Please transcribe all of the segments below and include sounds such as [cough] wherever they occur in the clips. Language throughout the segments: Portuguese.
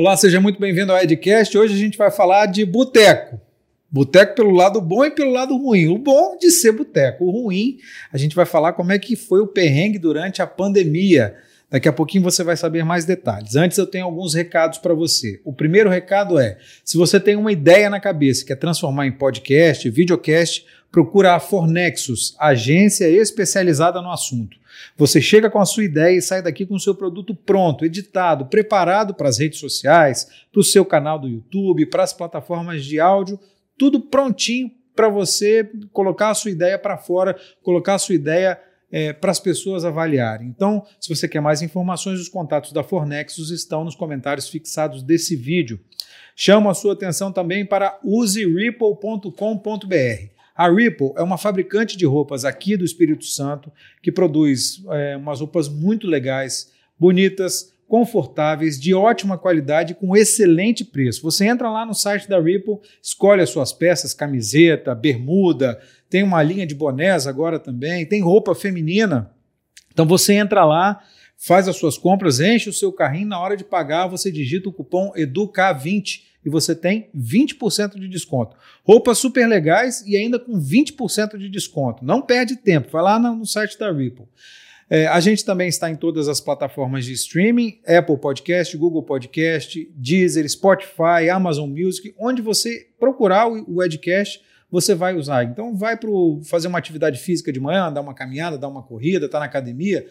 Olá, seja muito bem-vindo ao Edcast. Hoje a gente vai falar de boteco. Boteco pelo lado bom e pelo lado ruim. O bom de ser boteco, o ruim, a gente vai falar como é que foi o perrengue durante a pandemia. Daqui a pouquinho você vai saber mais detalhes. Antes eu tenho alguns recados para você. O primeiro recado é: se você tem uma ideia na cabeça que é transformar em podcast, videocast, procura a Fornexus, agência especializada no assunto. Você chega com a sua ideia e sai daqui com o seu produto pronto, editado, preparado para as redes sociais, para o seu canal do YouTube, para as plataformas de áudio, tudo prontinho para você colocar a sua ideia para fora, colocar a sua ideia é, para as pessoas avaliarem. Então, se você quer mais informações, os contatos da Fornexus estão nos comentários fixados desse vídeo. Chamo a sua atenção também para useripple.com.br. A Ripple é uma fabricante de roupas aqui do Espírito Santo que produz é, umas roupas muito legais, bonitas, confortáveis, de ótima qualidade, com excelente preço. Você entra lá no site da Ripple, escolhe as suas peças, camiseta, bermuda, tem uma linha de bonés agora também, tem roupa feminina. Então você entra lá, faz as suas compras, enche o seu carrinho, na hora de pagar você digita o cupom EDUCA20 e você tem 20% de desconto. Roupas super legais e ainda com 20% de desconto. Não perde tempo, vai lá no site da Ripple. É, a gente também está em todas as plataformas de streaming: Apple Podcast, Google Podcast, Deezer, Spotify, Amazon Music. Onde você procurar o Edcast, você vai usar. Então, vai para fazer uma atividade física de manhã, dar uma caminhada, dar uma corrida, está na academia,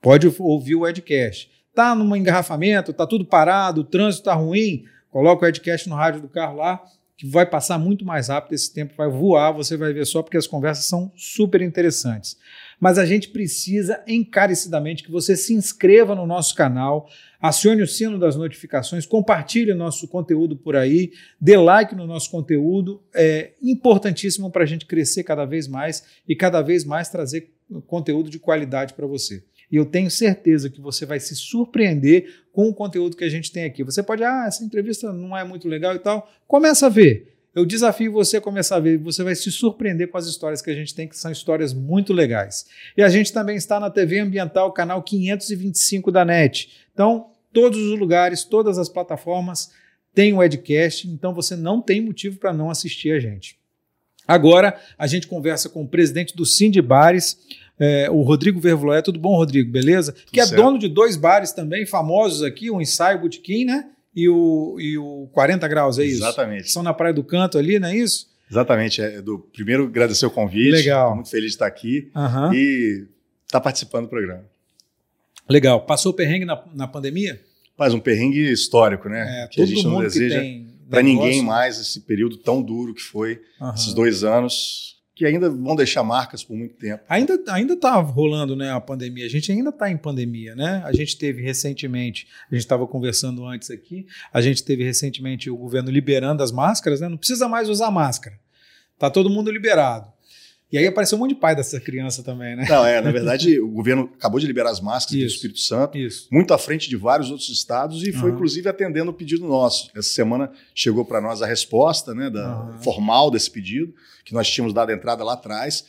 pode ouvir o Edcast. Está num engarrafamento, está tudo parado, o trânsito está ruim, Coloca o Edcast no rádio do carro lá, que vai passar muito mais rápido, esse tempo vai voar, você vai ver só, porque as conversas são super interessantes. Mas a gente precisa encarecidamente que você se inscreva no nosso canal, acione o sino das notificações, compartilhe nosso conteúdo por aí, dê like no nosso conteúdo, é importantíssimo para a gente crescer cada vez mais e cada vez mais trazer conteúdo de qualidade para você. E eu tenho certeza que você vai se surpreender com o conteúdo que a gente tem aqui. Você pode, ah, essa entrevista não é muito legal e tal. Começa a ver. Eu desafio você a começar a ver. Você vai se surpreender com as histórias que a gente tem, que são histórias muito legais. E a gente também está na TV Ambiental, canal 525 da NET. Então, todos os lugares, todas as plataformas têm o Edcast, então você não tem motivo para não assistir a gente. Agora, a gente conversa com o presidente do Cindy Bares, é, o Rodrigo Vervloé. Tudo bom, Rodrigo? Beleza? Tudo que é certo. dono de dois bares também famosos aqui, o Ensaio Botequim, né? E o, e o 40 Graus, é isso? Exatamente. São na Praia do Canto ali, não é isso? Exatamente. É do, primeiro, agradecer o convite. Legal. Muito feliz de estar aqui uhum. e estar tá participando do programa. Legal. Passou o perrengue na, na pandemia? Mas um perrengue histórico, né? É, que a gente não deseja para ninguém mais esse período tão duro que foi uhum. esses dois anos que ainda vão deixar marcas por muito tempo. Ainda ainda está rolando né, a pandemia. A gente ainda está em pandemia, né? A gente teve recentemente, a gente estava conversando antes aqui, a gente teve recentemente o governo liberando as máscaras, né? Não precisa mais usar máscara. Tá todo mundo liberado. E aí apareceu um monte de pai dessa criança também, né? Não, é, na verdade, o governo acabou de liberar as máscaras do Espírito Santo, isso. muito à frente de vários outros estados e foi, uhum. inclusive, atendendo o pedido nosso. Essa semana chegou para nós a resposta né, da, uhum. formal desse pedido, que nós tínhamos dado entrada lá atrás.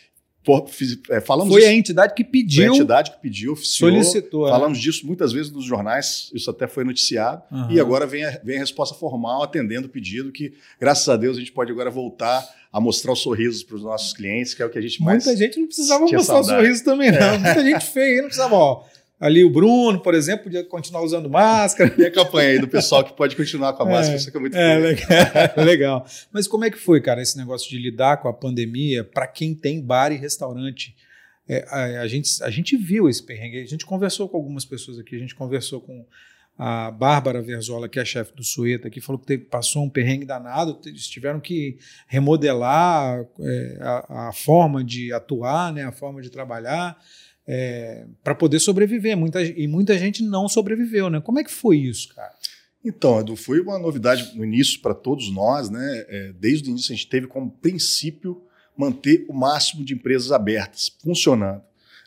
É, falamos foi a entidade que pediu. Foi a entidade que pediu, oficiou. Solicitou. É. Falamos disso muitas vezes nos jornais, isso até foi noticiado. Uhum. E agora vem a, vem a resposta formal atendendo o pedido, que, graças a Deus, a gente pode agora voltar a mostrar os sorrisos para os nossos clientes, que é o que a gente mais. Muita gente não precisava mostrar saudade. o sorriso também, não. É. Muita gente feia, não precisava. Ó, ali o Bruno, por exemplo, podia continuar usando máscara. E a campanha aí do pessoal que pode continuar com a máscara, é, isso é muito é, legal, [laughs] legal. Mas como é que foi, cara, esse negócio de lidar com a pandemia para quem tem bar e restaurante? É, a, a, gente, a gente viu esse perrengue, a gente conversou com algumas pessoas aqui, a gente conversou com a Bárbara Verzola, que é chefe do Sueta, que falou que teve, passou um perrengue danado, eles tiveram que remodelar é, a, a, forma de atuar, né, a forma de trabalhar, é, para poder sobreviver. Muita, e muita gente não sobreviveu. Né? Como é que foi isso, cara? Então, Edu, foi uma novidade no início para todos nós. Né? É, desde o início a gente teve como princípio manter o máximo de empresas abertas, funcionando.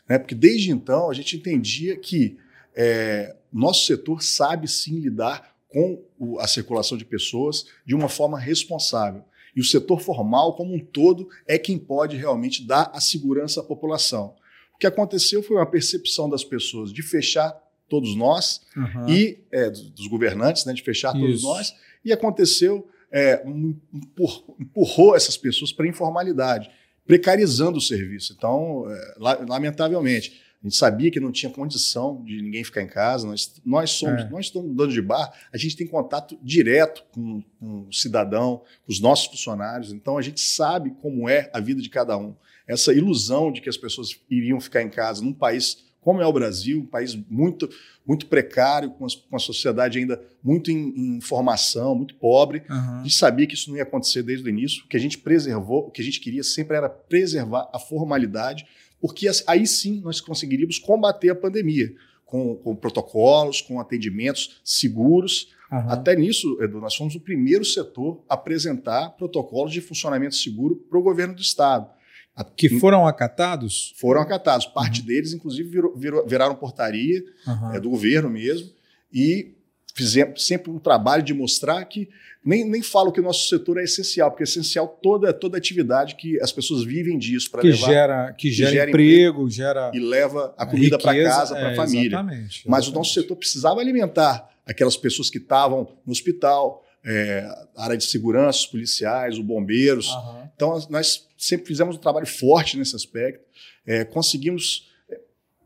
Né? Porque desde então a gente entendia que é, nosso setor sabe sim lidar com o, a circulação de pessoas de uma forma responsável. E o setor formal, como um todo, é quem pode realmente dar a segurança à população. O que aconteceu foi uma percepção das pessoas de fechar todos nós Aham. e é, dos governantes, né, de fechar todos Isso. nós. E aconteceu, é, um- empur- empurrou essas pessoas para a informalidade, precarizando o serviço. Então, é, la- lamentavelmente, a gente sabia que não tinha condição de ninguém ficar em casa. Nós, nós somos, É. nós estamos dando de bar, a gente tem contato direto com, com o cidadão, com os nossos funcionários. Então, a gente sabe como é a vida de cada um. Essa ilusão de que as pessoas iriam ficar em casa num país como é o Brasil, um país muito, muito precário, com, as- com a sociedade ainda muito em, em formação, muito pobre. A Aham. gente sabia que isso não ia acontecer desde o início. O que a gente preservou, o que a gente queria sempre era preservar a formalidade, porque aí sim nós conseguiríamos combater a pandemia com, com protocolos, com atendimentos seguros. Aham. Até nisso, Edu, nós fomos o primeiro setor a apresentar protocolos de funcionamento seguro para o governo do Estado. A- Que foram acatados? foram acatados. Parte deles, inclusive, virou- virou- viraram portaria Aham. é, do governo mesmo, e fizemos sempre um trabalho de mostrar que nem, nem falo que o nosso setor é essencial, porque é essencial toda, toda atividade que as pessoas vivem disso para que levar gera, que gera, gera emprego, gera e leva a comida para casa, para a é, família. Exatamente. Mas o nosso setor precisava alimentar aquelas pessoas que estavam no hospital, é, a área de segurança, os policiais, os bombeiros. Aham. Então, nós sempre fizemos um trabalho forte nesse aspecto, é, conseguimos é,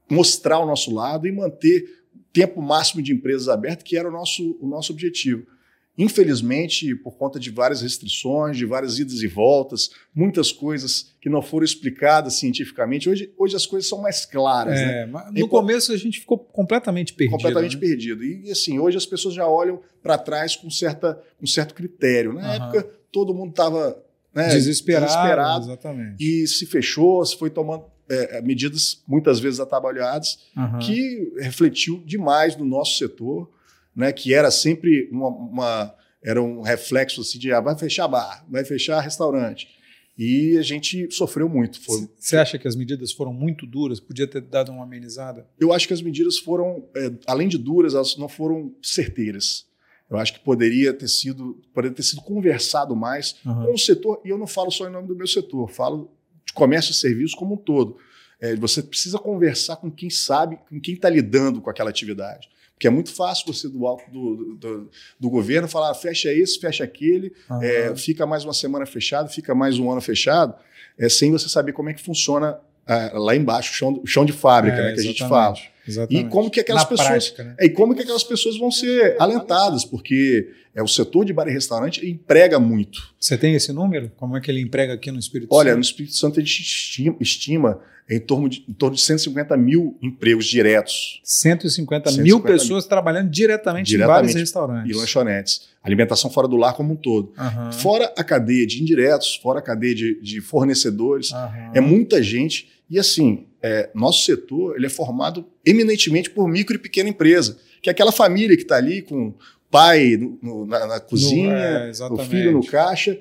mostrar o nosso lado e manter o tempo máximo de empresas abertas, que era o nosso, o nosso objetivo. Infelizmente, por conta de várias restrições, de várias idas e voltas, muitas coisas que não foram explicadas cientificamente, hoje, hoje as coisas são mais claras. né? É, E no po- começo a gente ficou completamente perdido. completamente né? perdido. E assim, hoje as pessoas já olham para trás com, certa, com certo critério. Na Aham. época, todo mundo estava né, Desesperado, desesperado exatamente. e se fechou, se foi tomando é, medidas muitas vezes atabalhadas, Aham. que refletiu demais no nosso setor, né, que era sempre uma, uma- era um reflexo assim de ah, vai fechar bar, vai fechar restaurante. E a gente sofreu muito. Você acha que as medidas foram muito duras? Podia ter dado uma amenizada? eu acho que as medidas foram, é, além de duras, elas não foram certeiras. Eu acho que poderia ter sido, poderia ter sido conversado mais Aham. com o setor, e eu não falo só em nome do meu setor, falo de comércio e serviços como um todo. É, você precisa conversar com quem sabe, com quem está lidando com aquela atividade. Porque é muito fácil você, do alto do, do, do governo, falar fecha esse, fecha aquele, Aham. é, fica mais uma semana fechado, fica mais um ano fechado, é, sem você saber como é que funciona ah, lá embaixo, o chão, o chão de fábrica, É, né, que a gente fala. Exatamente. E como que aquelas Na pessoas. prática, né? E como que aquelas pessoas vão ser alentadas, porque é, o setor de bar e restaurante emprega muito. Você tem esse número? Como é que ele emprega aqui no Espírito Olha, no Santo? Espírito Santo a gente estima, estima em, torno de, em torno de 150 mil empregos diretos 150 mil 150 mil. pessoas trabalhando diretamente, em Diretamente. bares e restaurantes. e lanchonetes. Alimentação fora do lar como um todo. Aham. Fora a cadeia de indiretos, fora a cadeia de, de fornecedores. Aham. É muita gente. E assim, é, nosso setor ele é formado eminentemente por micro e pequena empresa, que é aquela família que está ali com o pai no- no- na, na cozinha, é, o filho no caixa.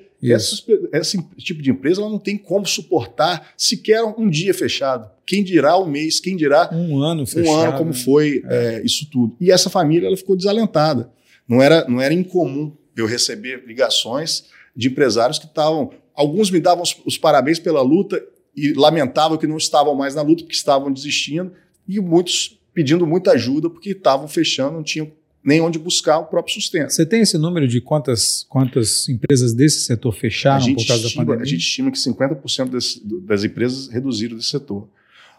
Pe- esse tipo de empresa ela não tem como suportar sequer um dia fechado. Quem dirá um mês, quem dirá Um ano fechado. um ano como né? foi é, isso tudo. E essa família ela ficou desalentada. Não era, não era incomum eu receber ligações de empresários que estavam. Alguns me davam os, os parabéns pela luta e lamentavam que não estavam mais na luta, porque estavam desistindo, e muitos pedindo muita ajuda porque estavam fechando, não tinham nem onde buscar o próprio sustento. Você tem esse número de quantas, quantas empresas desse setor fecharam por causa da estima, pandemia? a gente estima que 50% desse- do- das empresas reduziram desse setor.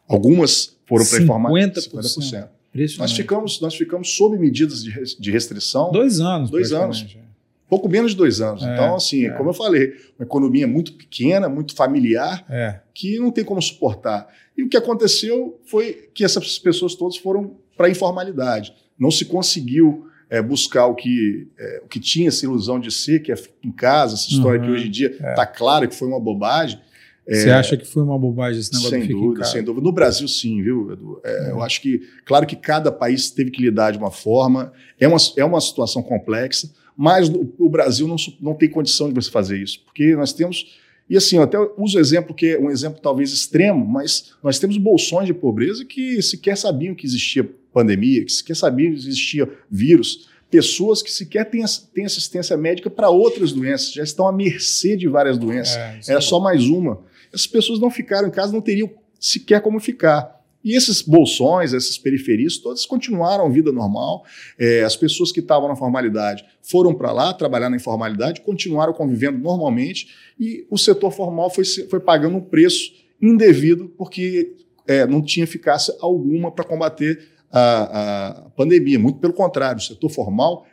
Algumas foram para informar 50%. 50%. Impressionante. Nós ficamos, nós ficamos sob medidas de, de restrição Dois anos. Dois praticamente. Pouco menos de dois anos. É, então, assim, é. como eu falei, uma economia muito pequena, muito familiar, É. que não tem como suportar. E o que aconteceu foi que essas pessoas todas foram para a informalidade. Não se conseguiu é, buscar o que, é, o que tinha essa ilusão de ser, que é em casa, essa história Uhum, que hoje em dia é. está claro que foi uma bobagem. Você acha que foi uma bobagem esse negócio Sem do fica dúvida, sem dúvida. No Brasil, sim, viu, Edu? É, É. Eu acho que, claro que cada país teve que lidar de uma forma, é uma, é uma situação complexa, mas o, Brasil não, não tem condição de você fazer isso, porque nós temos. E assim, eu até uso o exemplo que é um exemplo talvez extremo, mas nós temos bolsões de pobreza que sequer sabiam que existia pandemia, que sequer sabiam que existia vírus, pessoas que sequer têm, têm assistência médica para outras doenças, já estão à mercê de várias doenças. É, Era é só mais uma. Essas pessoas não ficaram em casa, não teriam sequer como ficar. E esses bolsões, essas periferias, todas continuaram a vida normal. É, as pessoas que estavam na formalidade foram para lá trabalhar na informalidade, continuaram convivendo normalmente, e o setor formal foi, foi pagando um preço indevido porque é, não tinha eficácia alguma para combater a, a pandemia. Muito pelo contrário, o setor formal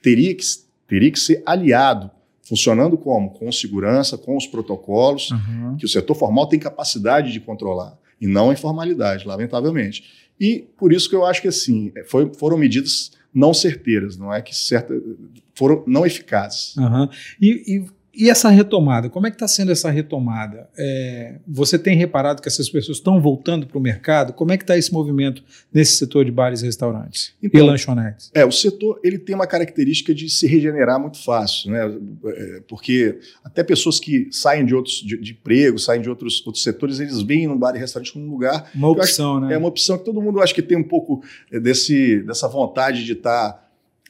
teria que, teria que ser aliado funcionando como? Com segurança, com os protocolos, uhum. que o setor formal tem capacidade de controlar, e não a informalidade, lamentavelmente. E por isso que eu acho que assim, foi, foram medidas não certeiras, não é que certa, foram não eficazes. Uhum. E, e e essa retomada, como é que está sendo essa retomada? É, você tem reparado que essas pessoas estão voltando para o mercado? Como é que está esse movimento nesse setor de bares e restaurantes então, e lanchonetes? É, o setor ele tem uma característica de se regenerar muito fácil, né? É, porque até pessoas que saem de outros de, de emprego, saem de outros, outros setores, eles veem no bar e restaurante como um lugar. Uma opção, né? É uma opção que todo mundo acha que tem um pouco desse, dessa vontade de estar.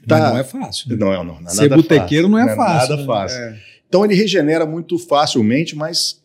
Tá, tá, não é fácil. Né? Não, é, não, não é Ser botequeiro não é, não é fácil. Nada né? fácil. É. Então ele regenera muito facilmente, mas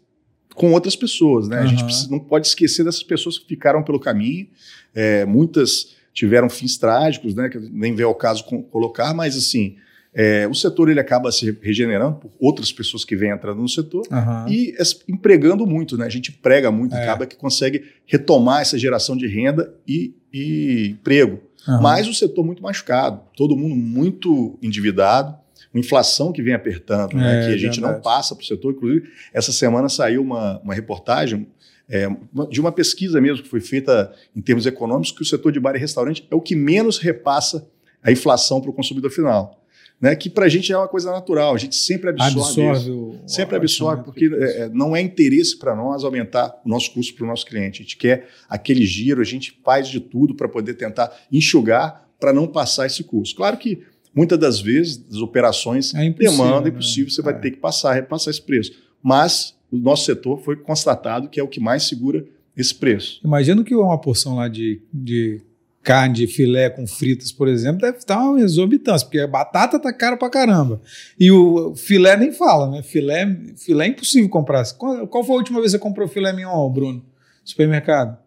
com outras pessoas, né? Uhum. A gente precisa, não pode esquecer dessas pessoas que ficaram pelo caminho. É, muitas tiveram fins trágicos, né? Que nem veio ao caso com, colocar, mas assim. É, o setor ele acaba se regenerando por outras pessoas que vêm entrando no setor uhum. e empregando muito, né? A gente prega muito, é. acaba que consegue retomar essa geração de renda e, e emprego. Uhum. Mas o setor muito machucado, todo mundo muito endividado, uma inflação que vem apertando, né, é, né, que a gente verdade. não passa para o setor. Inclusive, essa semana saiu uma, uma reportagem é, de uma pesquisa mesmo que foi feita em termos econômicos, que o setor de bar e restaurante é o que menos repassa a inflação para o consumidor final. Né, que para a gente é uma coisa natural, a gente sempre absorve, absorve o, sempre absorve, porque é, é, não é interesse para nós aumentar o nosso custo para o nosso cliente. A gente quer aquele giro, a gente faz de tudo para poder tentar enxugar para não passar esse custo. Claro que Muitas das vezes, as operações é demandam, é impossível, você é. vai ter que passar, repassar esse preço. Mas o nosso setor foi constatado que é o que mais segura esse preço. Imagino que uma porção lá de, de carne de filé com fritas, por exemplo, deve estar uma exorbitância, porque a batata tá cara pra caramba. E o filé nem fala, né? Filé, filé é impossível comprar. Qual, qual foi a última vez que você comprou filé mignon, Bruno? No supermercado?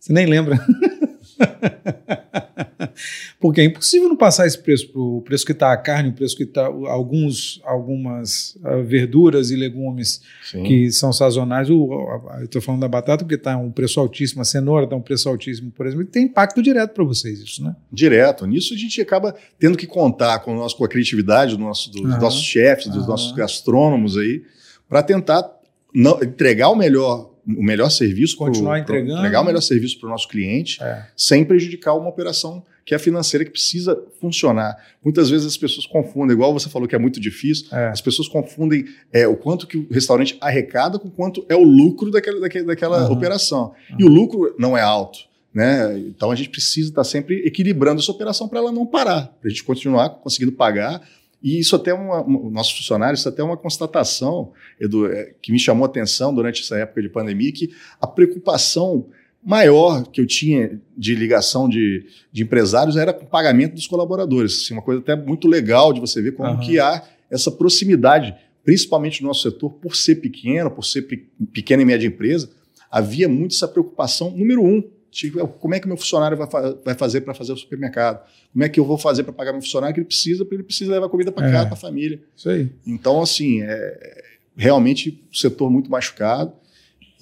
Você nem lembra? [laughs] Porque é impossível não passar esse preço para o preço que está a carne, o preço que está alguns algumas uh, verduras e legumes Sim. que são sazonais. O, eu estou falando da batata porque está um preço altíssimo, a cenoura está um preço altíssimo, por exemplo, e tem impacto direto para vocês isso, né? Direto. Nisso a gente acaba tendo que contar com, nosso, com a criatividade do nosso, dos nossos chefes, dos uhum. nossos gastrônomos aí, para tentar não, entregar o melhor o melhor serviço continuar pro, entregando, pro, entregar o melhor serviço para o nosso cliente, é. sem prejudicar uma operação que é financeira que precisa funcionar. Muitas vezes as pessoas confundem, igual você falou que é muito difícil, é. as pessoas confundem é, o quanto que o restaurante arrecada com quanto é o lucro daquela, daquela, daquela uhum. operação. Uhum. E o lucro não é alto. Né? Então a gente precisa estar sempre equilibrando essa operação para ela não parar, para a gente continuar conseguindo pagar e isso até uma, uma, nossos funcionários, isso até é uma constatação, Edu, é, que me chamou a atenção durante essa época de pandemia, que a preocupação maior que eu tinha de ligação de, de empresários era com o pagamento dos colaboradores. Assim, uma coisa até muito legal de você ver como uhum. que há essa proximidade, principalmente no nosso setor, por ser pequeno, por ser pequena e média empresa, havia muito essa preocupação, número um, Tipo, como é que meu funcionário vai, fa vai fazer para fazer o supermercado? Como é que eu vou fazer para pagar meu funcionário que ele precisa, porque ele precisa levar comida para é, casa, para a família. Isso aí. Então, assim, é realmente o setor muito machucado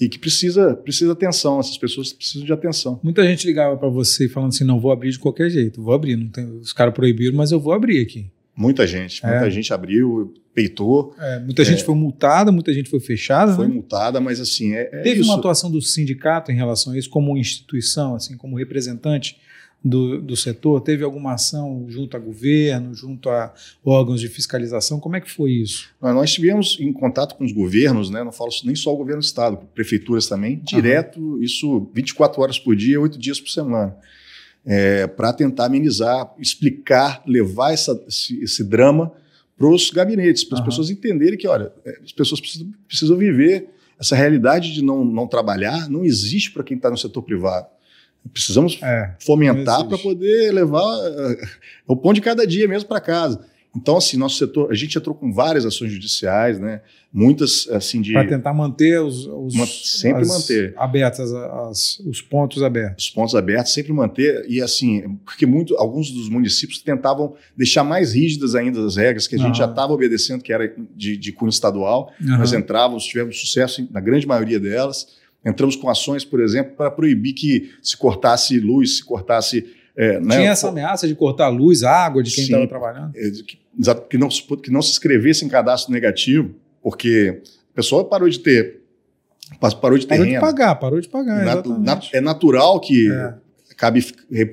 e que precisa precisa atenção. Essas pessoas precisam de atenção. Muita gente ligava para você falando assim, não vou abrir de qualquer jeito, vou abrir. Não tem, os caras proibiram, mas eu vou abrir aqui. Muita gente, muita é. gente abriu, peitou. É, muita gente é. foi multada, muita gente foi fechada. Foi né? multada, mas assim. É, é Teve isso. uma atuação do sindicato em relação a isso, como instituição, assim, como representante do, do setor? Teve alguma ação junto a governo, junto a órgãos de fiscalização? Como é que foi isso? Nós estivemos em contato com os governos, né? não falo nem só o governo do Estado, prefeituras também, direto, uhum. isso 24 horas por dia, 8 dias por semana é, para tentar amenizar, explicar, levar essa, esse, esse drama para os gabinetes, para as uhum. pessoas entenderem que, olha, é, as pessoas precisam, precisam viver essa realidade de não, não trabalhar, não existe para quem está no setor privado. Precisamos é, fomentar para poder levar uh, o pão de cada dia mesmo para casa. Então, assim, nosso setor, a gente entrou com várias ações judiciais, né? Muitas, assim, de. Para tentar manter os. os sempre manter. Abertas, as, os pontos abertos. Os pontos abertos, sempre manter. E, assim, porque muito, alguns dos municípios tentavam deixar mais rígidas ainda as regras que a gente já estava obedecendo, que era de, de cunho estadual. Uhum. Nós entrávamos, tivemos sucesso na grande maioria delas. Entramos com ações, por exemplo, para proibir que se cortasse luz, se cortasse. É, né? Tinha essa ameaça de cortar luz, água de quem estava trabalhando? É, que, que, não, que não se escrevesse em cadastro negativo, porque a pessoa parou de ter. Parou de ter Parou renda. de pagar, parou de pagar. Nat, nat, é natural que é. Acabe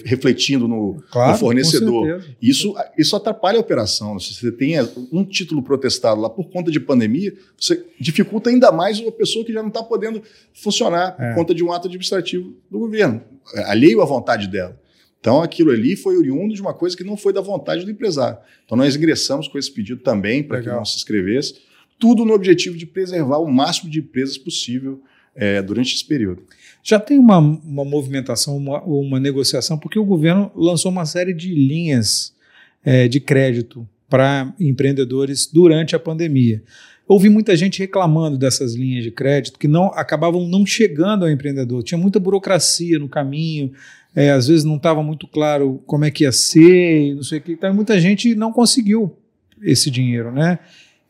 refletindo no, claro, no fornecedor. Isso, isso atrapalha a operação. Se você tem um título protestado lá por conta de pandemia, você dificulta ainda mais uma pessoa que já não está podendo funcionar é. por conta de um ato administrativo do governo, alheio à vontade dela. Então, aquilo ali foi oriundo de uma coisa que não foi da vontade do empresário. Então, nós ingressamos com esse pedido também para que não se inscrevesse, tudo no objetivo de preservar o máximo de empresas possível é, durante esse período. Já tem uma, uma movimentação, uma, uma, negociação, porque o governo lançou uma série de linhas é, de crédito para empreendedores durante a pandemia. Ouvi muita gente reclamando dessas linhas de crédito que não acabavam não chegando ao empreendedor. Tinha muita burocracia no caminho, é, às vezes não estava muito claro como é que ia ser, não sei o que. Então, muita gente não conseguiu esse dinheiro, né?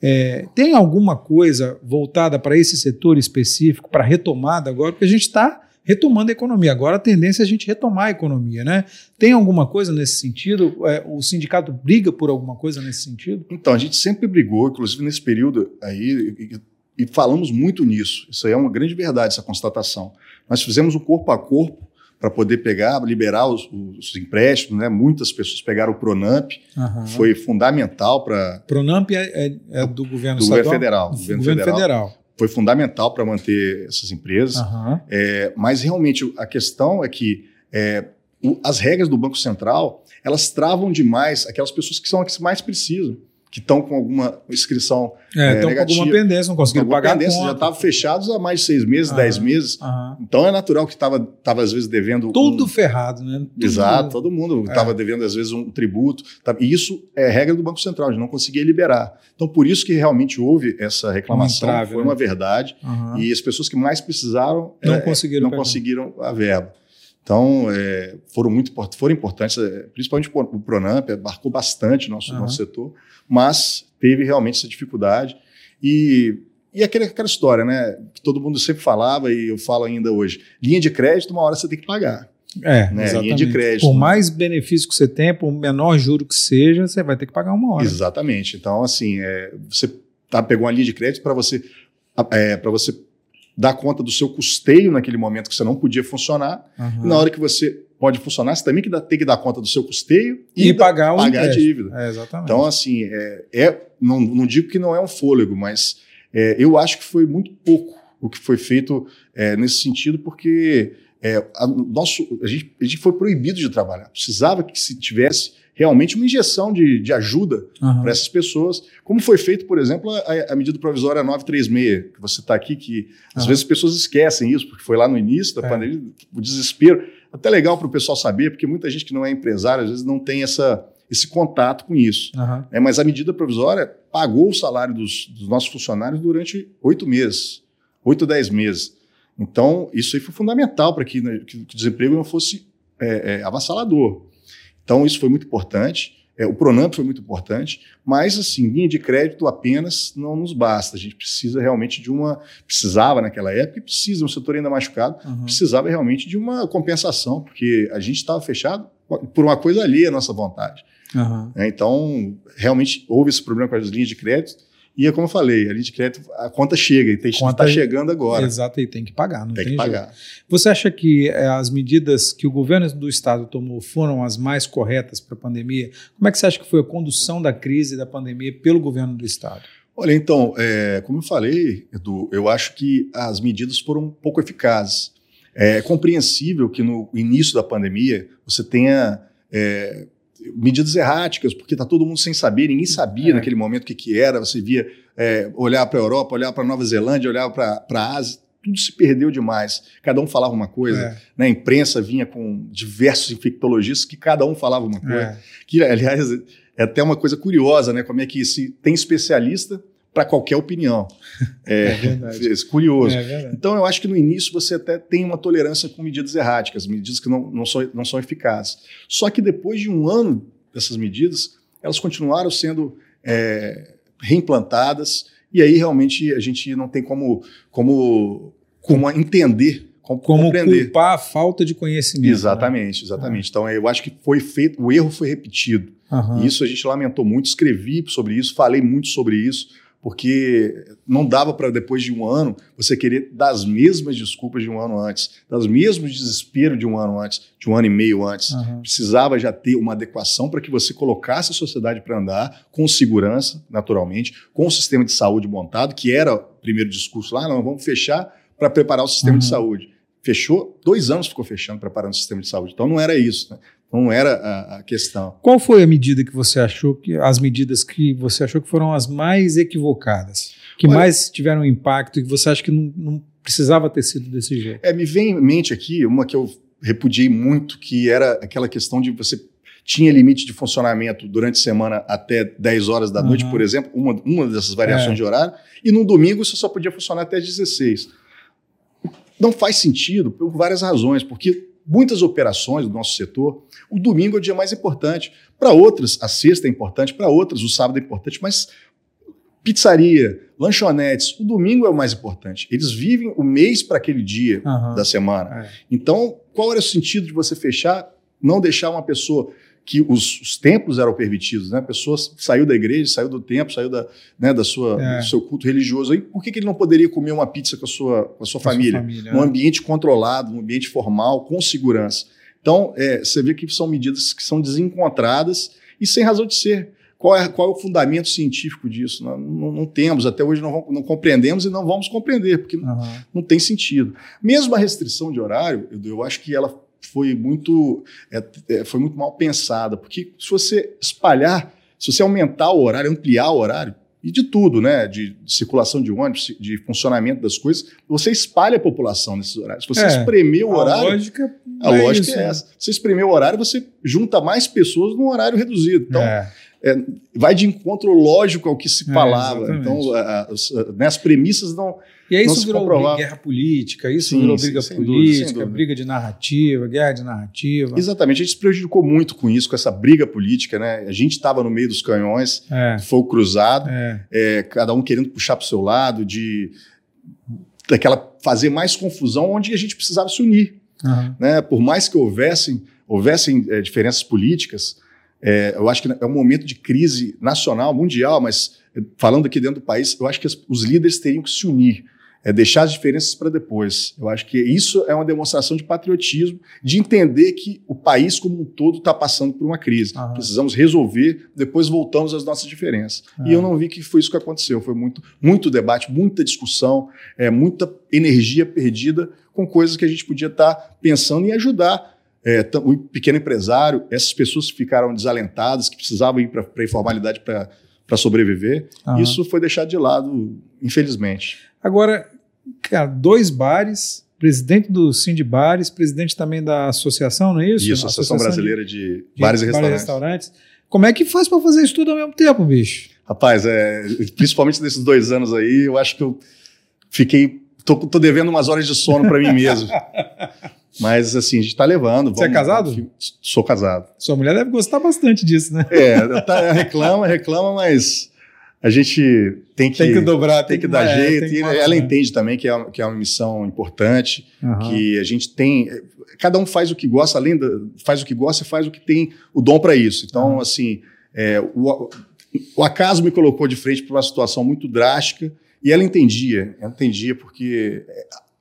É, tem alguma coisa voltada para esse setor específico, para retomada agora? Porque a gente está retomando a economia. Agora a tendência é a gente retomar a economia, né? Tem alguma coisa nesse sentido? É, o sindicato briga por alguma coisa nesse sentido? Então, a gente sempre brigou, inclusive nesse período aí, e, e falamos muito nisso. Isso aí é uma grande verdade, essa constatação. Nós fizemos um corpo a corpo para poder pegar, liberar os, os, empréstimos, né? Muitas pessoas pegaram o Pronamp, uhum. foi fundamental para. Pronamp é, é, é, do governo do estadual? federal. Do governo, governo federal. federal. Foi fundamental para manter essas empresas. Uhum. É, mas realmente a questão é que é, o, as regras do Banco Central elas travam demais aquelas pessoas que são as que mais precisam que estão com alguma inscrição é, é, negativa. com alguma pendência, não conseguiram pagar pendência, já estavam fechados há mais de seis meses, dez meses. Então é natural que estava, tava, às vezes, devendo... Tudo um... ferrado, né? Tudo... Exato, todo mundo estava é. devendo, às vezes, um tributo. Tá? E isso é regra do Banco Central, de não conseguia liberar. Então, por isso que realmente houve essa reclamação, um entrave, foi né? uma verdade. E as pessoas que mais precisaram não, é, conseguiram, não conseguiram a verba. Então, é, foram muito foram importantes, é, principalmente o Pronamp, marcou bastante o nosso, uhum. nosso setor, mas teve realmente essa dificuldade. E, e aquela, aquela história, né, que todo mundo sempre falava e eu falo ainda hoje: linha de crédito, uma hora você tem que pagar. É, né? Linha de crédito. Por mais benefício que você tenha, por menor juro que seja, você vai ter que pagar uma hora. Exatamente. Então, assim, é, você tá, pegou uma linha de crédito para você, é, para você dar conta do seu custeio naquele momento que você não podia funcionar. Uhum. E na hora que você pode funcionar, você também tem que dar conta do seu custeio e, e pagar, pagar a dívida. É, exatamente. Então, assim, é, é não, não, digo que não é um fôlego, mas é, eu acho que foi muito pouco o que foi feito é, nesse sentido, porque é, a, nosso, a, gente, a gente foi proibido de trabalhar. Precisava que se tivesse realmente uma injeção de, de ajuda uhum. para essas pessoas, como foi feito, por exemplo, a, a medida provisória 936, que você está aqui, que às uhum. vezes as pessoas esquecem isso, porque foi lá no início da é. pandemia, o desespero. Até legal para o pessoal saber, porque muita gente que não é empresário, às vezes não tem essa, esse contato com isso. Uhum. É, mas a medida provisória pagou o salário dos, dos nossos funcionários durante oito meses, oito, dez meses. Então, isso aí foi fundamental para que, né, que, que, o desemprego não fosse é, é, avassalador. Então, isso foi muito importante. É, o Pronamp foi muito importante, mas assim, linha de crédito apenas não nos basta. A gente precisa realmente de uma. Precisava naquela época, e precisa, um setor ainda machucado, uhum. precisava realmente de uma compensação, porque a gente estava fechado por uma coisa ali à nossa vontade. Uhum. É, então, realmente houve esse problema com as linhas de crédito. E é como eu falei, a linha de crédito, a conta chega, e está chegando agora. Exato, e tem que pagar, não tem, tem que pagar. Jeito. Você acha que é, as medidas que o governo do estado tomou foram as mais corretas para a pandemia? Como é que você acha que foi a condução da crise da pandemia pelo governo do estado? Olha, então, é, como eu falei, Edu, eu acho que as medidas foram pouco eficazes. É compreensível que no início da pandemia você tenha é, medidas erráticas, porque está todo mundo sem saber, ninguém sabia é. naquele momento o que, que era. Você via é, olhar para a Europa, olhar para Nova Zelândia, olhar para a Ásia, tudo se perdeu demais. Cada um falava uma coisa, É. né? A imprensa vinha com diversos infectologistas que cada um falava uma coisa. É. Que, aliás, é até uma coisa curiosa, né? Como é que se tem especialista para qualquer opinião. [laughs] É verdade. É curioso. É verdade. Então, eu acho que no início você até tem uma tolerância com medidas erráticas, medidas que não, não, são, não são eficazes. Só que depois de um ano dessas medidas, elas continuaram sendo é, reimplantadas, e aí realmente a gente não tem como, como, como entender, como, Como compreender. culpar a falta de conhecimento. Exatamente, exatamente. Então, eu acho que foi feito, o erro foi repetido. Né? E isso a gente lamentou muito, escrevi sobre isso, falei muito sobre isso, porque não dava para depois de um ano você querer dar as mesmas desculpas de um ano antes, das mesmos desespero de um ano antes, de um ano e meio antes. Aham. Precisava já ter uma adequação para que você colocasse a sociedade para andar com segurança, naturalmente, com o sistema de saúde montado, que era o primeiro discurso lá, não, vamos fechar para preparar o sistema de Uhum. saúde. Fechou, dois anos ficou fechando, preparando o sistema de saúde. Então não era isso, né? Não era a, a questão. Qual foi a medida que você achou que as medidas que você achou que foram as mais equivocadas, que Olha- mais tiveram impacto e que você acha que não, não precisava ter sido desse jeito? É, me vem em mente aqui uma que eu repudiei muito, que era aquela questão de você tinha limite de funcionamento durante a semana até 10 horas da noite, Aham. por exemplo, uma, uma dessas variações É. de horário, e no domingo você só podia funcionar até 16. Não faz sentido por várias razões, porque muitas operações do nosso setor, o domingo é o dia mais importante. Para outras, a sexta é importante, para outras, o sábado é importante, mas pizzaria, lanchonetes, o domingo é o mais importante. Eles vivem o mês para aquele dia Aham. da semana. É. Então, qual era o sentido de você fechar, não deixar uma pessoa que os, os templos eram permitidos, né? A pessoa saiu da igreja, saiu do templo, saiu da, né, da sua, É. do seu culto religioso. Aí, por que, que ele não poderia comer uma pizza com a sua, com a sua Com sua família? família, Num né? ambiente controlado, num ambiente formal, com segurança. Então, é, você vê que são medidas que são desencontradas e sem razão de ser. Qual é, qual é o fundamento científico disso? Não, não- não temos, até hoje não, não compreendemos e não vamos compreender, porque Aham. não tem sentido. Mesmo a restrição de horário, eu, eu acho que ela foi muito, é, é, foi muito mal pensada, porque se você espalhar, se você aumentar o horário, ampliar o horário, e de tudo, né, de, de circulação de ônibus, de funcionamento das coisas, você espalha a população nesses horários. Se você É, espremer o A horário, lógica, a lógica isso, é essa. Se você espremer o horário, você junta mais pessoas num horário reduzido. Então, É. vai de encontro lógico ao que se É, falava. exatamente. então, a- a- as, né, as premissas não, E aí não isso virou comprovava. guerra política, isso Sim, virou briga política, dúvida. briga de narrativa, guerra de narrativa. Exatamente, a gente se prejudicou muito com isso, com essa briga política, né? A gente estava no meio dos canhões, É, fogo cruzado, é. é, cada um querendo puxar para o seu lado, de daquela fazer mais confusão, onde a gente precisava se unir, Aham. né? Por mais que houvessem houvessem é, diferenças políticas, é, eu acho que é um momento de crise nacional, mundial, mas é, falando aqui dentro do país, eu acho que os líderes teriam que se unir. É deixar as diferenças para depois. Eu acho que isso é uma demonstração de patriotismo, de entender que o país como um todo está passando por uma crise. Aham. Precisamos resolver, depois voltamos às nossas diferenças. E Ah. eu não vi que foi isso que aconteceu. Foi muito, muito debate, muita discussão, é, muita energia perdida com coisas que a gente podia estar pensando em ajudar é, o pequeno empresário, essas pessoas que ficaram desalentadas, que precisavam ir para a informalidade para sobreviver. Aham. Isso foi deixado de lado, infelizmente. Agora, cara, dois bares, presidente do Cindy Bares, presidente também da associação, não é isso? Isso, Associação de- Brasileira de, de Bares e Restaurantes. Como é que faz para fazer isso tudo ao mesmo tempo, bicho? Rapaz, é, principalmente nesses dois anos aí, eu acho que eu fiquei. Tô, tô devendo umas horas de sono para mim mesmo. [laughs] Mas assim, a gente tá levando. Você é casado? Sou casado. Sua mulher deve gostar bastante disso, né? É, tá- reclama, reclama, mas a gente tem que, Tem que dobrar, tem que dar é, jeito. tem que e ela entende também que é, uma- que é uma missão importante, Aham. que a gente tem. Cada um faz o que gosta, além da, faz o que gosta e faz o que tem o dom para isso. Então, Aham. assim, é, o, o acaso me colocou de frente para uma situação muito drástica e ela entendia, ela entendia porque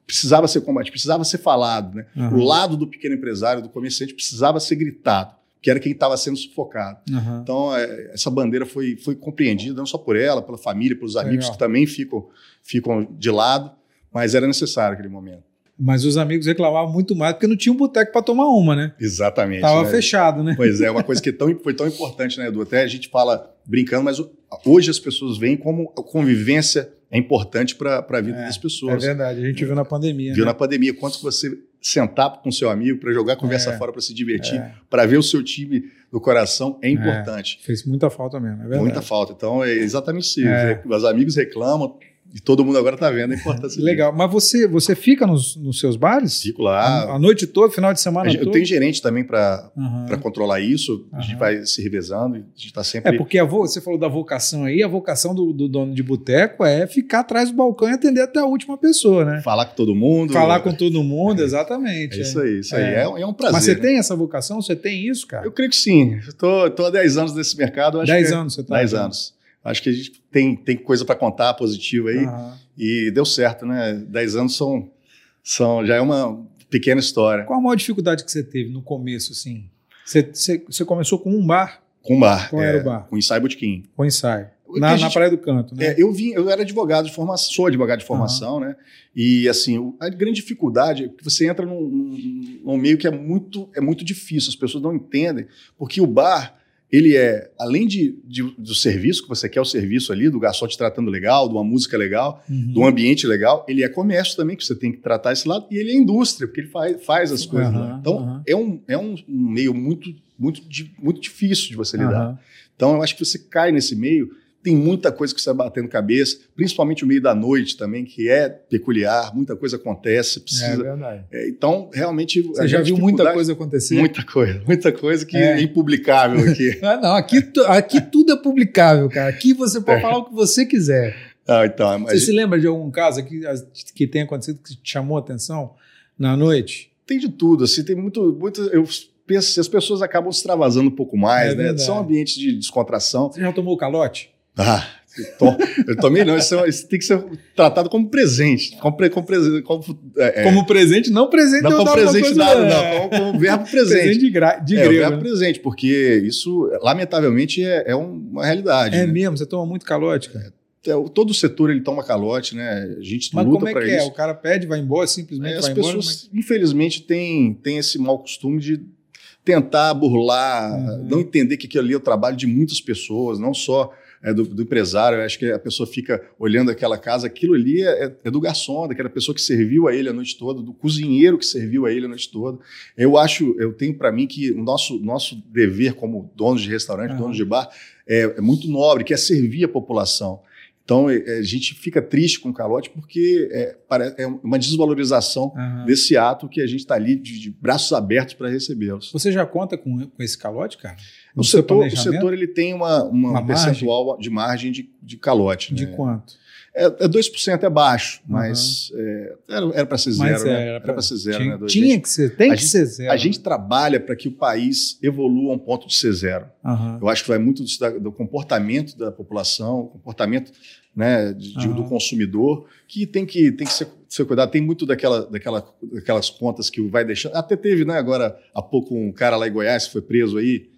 precisava ser combatido, precisava ser falado, né? Aham. O lado do pequeno empresário, do comerciante, precisava ser gritado, que era quem estava sendo sufocado. Aham. Então, é, essa bandeira foi, foi compreendida, não só por ela, pela família, pelos amigos Legal. que também ficam, ficam de lado, mas era necessário aquele momento. Mas os amigos reclamavam muito mais porque não tinha um boteco para tomar uma, né? Exatamente. Tava né? fechado, né? Pois é, uma coisa que é tão, foi tão importante, né, Edu? Até a gente fala brincando, mas hoje as pessoas veem como a convivência é importante para a vida É, das É pessoas. verdade, a gente viu na pandemia. Viu né? na pandemia quanto você sentar com seu amigo para jogar conversa É. fora, para se divertir, É, para ver o seu time do coração é importante. fez muita falta mesmo, é verdade. Muita falta. Então é exatamente isso. É. Os amigos reclamam e todo mundo agora está vendo a importância disso. Legal. Mas você, você fica nos, nos seus bares? Fico A, lá. a noite toda, final de semana Eu todo? tenho gerente também para para controlar isso. A gente vai se revezando. A gente está É sempre. porque a vo- você falou da vocação aí, a vocação do, do dono de boteco é ficar atrás do balcão e atender até a última pessoa, né? Falar com todo mundo. Falar com todo mundo, exatamente. É isso aí, isso aí. É. É, é um prazer. Mas você né? tem essa vocação? Você tem isso, cara? Eu creio que sim. Estou há 10 anos nesse mercado. Acho 10 que anos você tá? 10 anos. Acho que a gente tem, tem coisa para contar positiva aí. Aham. E deu certo, né? 10 anos são, são, já é uma pequena história. Qual a maior dificuldade que você teve no começo, assim? Você, você, você começou com um bar, Com bar. Qual é, era o bar? Com ensaio botequim. com ensaio. Na, a na gente- Praia do Canto, né? É, eu vim, eu era advogado de formação, sou advogado de formação, né? E assim, a grande dificuldade é que você entra num, num- num meio que é muito, é muito difícil, as pessoas não entendem, porque o bar, ele é, além de, de- do serviço, que você quer o serviço ali, do garçom te tratando legal, de uma música legal, Uhum. um ambiente legal, ele é comércio também, que você tem que tratar esse lado, e ele é indústria, porque ele faz, faz as coisas lá. Aham, Então, aham. é, um, é um meio muito, muito, muito difícil de você lidar. Então, eu acho que você cai nesse meio, tem muita coisa que você vai batendo cabeça, principalmente o meio da noite também, que é peculiar, muita coisa acontece, É precisa. verdade. É, então, realmente. Você já viu muita coisa acontecer? Muita coisa, muita coisa que É. é, impublicável aqui. [laughs] Ah, não, aqui, aqui tudo é publicável, cara. Aqui você pode É. falar o que você quiser. ah, então, Você se lembra de algum caso as- que tenha acontecido que te chamou a atenção na noite? tem de tudo, assim, tem muito. muito eu penso as pessoas acabam se travasando um pouco mais, É né? verdade. São ambientes de descontração. Você já tomou calote? Ah, eu, to- eu tomei não, isso, é- isso tem que ser tratado como presente. Como, pre- como, presen- como, é, é, Como presente, não presente não como presente dado, é, não, como, como verbo [laughs] presente. presente de, gra... de é, grego. verbo né? presente, porque isso, lamentavelmente, é, é um- uma realidade. É né? mesmo, você toma muito calote, cara. É, Todo o setor ele toma calote, né? A gente Mas luta como é para que é? isso. O cara pede, vai embora, simplesmente É, as vai embora. pessoas, infelizmente, têm, têm esse mau costume de tentar burlar, Uhum. não entender que aquilo ali é o trabalho de muitas pessoas, não só é, do, do empresário. Eu acho que a pessoa fica olhando aquela casa, aquilo ali é, é do garçom, daquela pessoa que serviu a ele a noite toda, do cozinheiro que serviu a ele a noite toda. Eu acho, eu tenho para mim que o nosso, nosso dever como donos de restaurante, Uhum. donos de bar, é, é muito nobre, que é servir a população. Então, é, é, a gente fica triste com o calote porque é, é uma desvalorização Aham. desse ato que a gente está ali de, de braços abertos para recebê-los. Você já conta com, com esse calote, cara? O No setor, o setor ele tem uma, uma, Uma um percentual de margem de, de calote. De né? quanto? É, é 2% é baixo, Uhum. mas é, era para ser Mas zero. é, né? era para ser zero. tinha, né, dois? tinha que ser, tem que gente- ser zero. A gente trabalha para que o país evolua a um ponto de ser zero. Aham. Eu acho que vai muito da- do comportamento da população, comportamento né, de- Aham. do consumidor, que tem que, tem que ser, ser cuidado. Tem muito daquela, daquela, daquelas contas que vai deixando. Até teve, né, agora há pouco, um cara lá em Goiás que foi preso aí,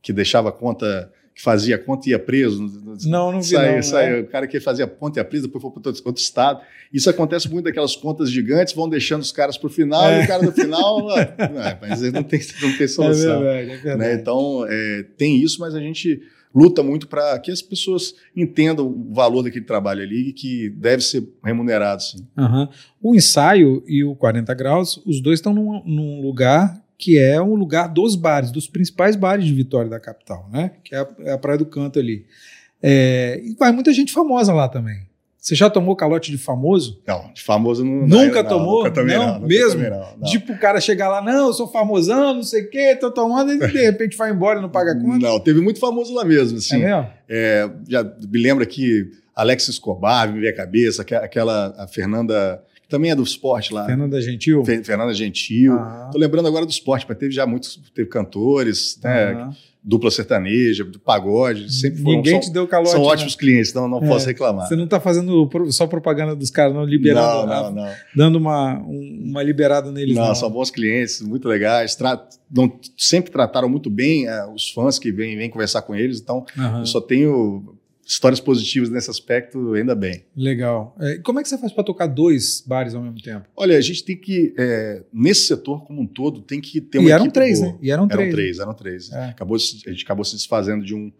que deixava a conta, que fazia conta e ia preso. Não, não vi Saiu, não, saiu. né? O cara que fazia a conta e a presa, depois foi para outro, estado. Isso acontece muito daquelas contas gigantes, vão deixando os caras para o final, É. e o cara do final, [laughs] é, mas não tem, não tem É solução verdade, é verdade. né? Então, é, tem isso, mas a gente luta muito para que as pessoas entendam o valor daquele trabalho ali e que deve ser remunerado, sim. Aham. O ensaio e o 40 graus, os dois estão num, num lugar que é um lugar dos bares, dos principais bares de Vitória da capital, né? Que é a, é a Praia do Canto ali. É, e vai muita gente famosa lá também. Você já tomou calote de famoso? Não, de famoso não. Nunca não, tomou? Nunca tomei, Não? não. nunca Mesmo? tomei, não. Tipo o cara chegar lá, não, eu sou famosão, não sei o quê, tô tomando, e de repente vai embora e não paga conta. Não, teve muito famoso lá mesmo, É assim. mesmo? É, já me lembra que Alex Escobar me veio a cabeça, aque- aquela a Fernanda, também é do esporte lá, Fernanda Gentil? Fe- Fernanda Gentil. Aham. Tô lembrando agora do esporte, mas teve já muitos, teve cantores, né, Aham. dupla sertaneja, pagode, sempre foram, Ninguém são, te deu calote. são né? ótimos clientes, então não É, posso reclamar. Você não tá fazendo só propaganda dos caras, não liberando, não, a- não, não. dando uma, um- uma liberada neles. Não, Não, são bons clientes, muito legais. Tra não- sempre trataram muito bem eh, os fãs que vêm, vêm conversar com eles. Então, Aham, eu só tenho histórias positivas nesse aspecto, ainda bem. Legal. É, como é que você faz para tocar dois bares ao mesmo tempo? Olha, a gente tem que, eh, nesse setor como um todo, tem que ter e uma eram equipe três, boa. né? E eram Eram três. três, eram três. É. Acabou, a gente acabou se desfazendo de um,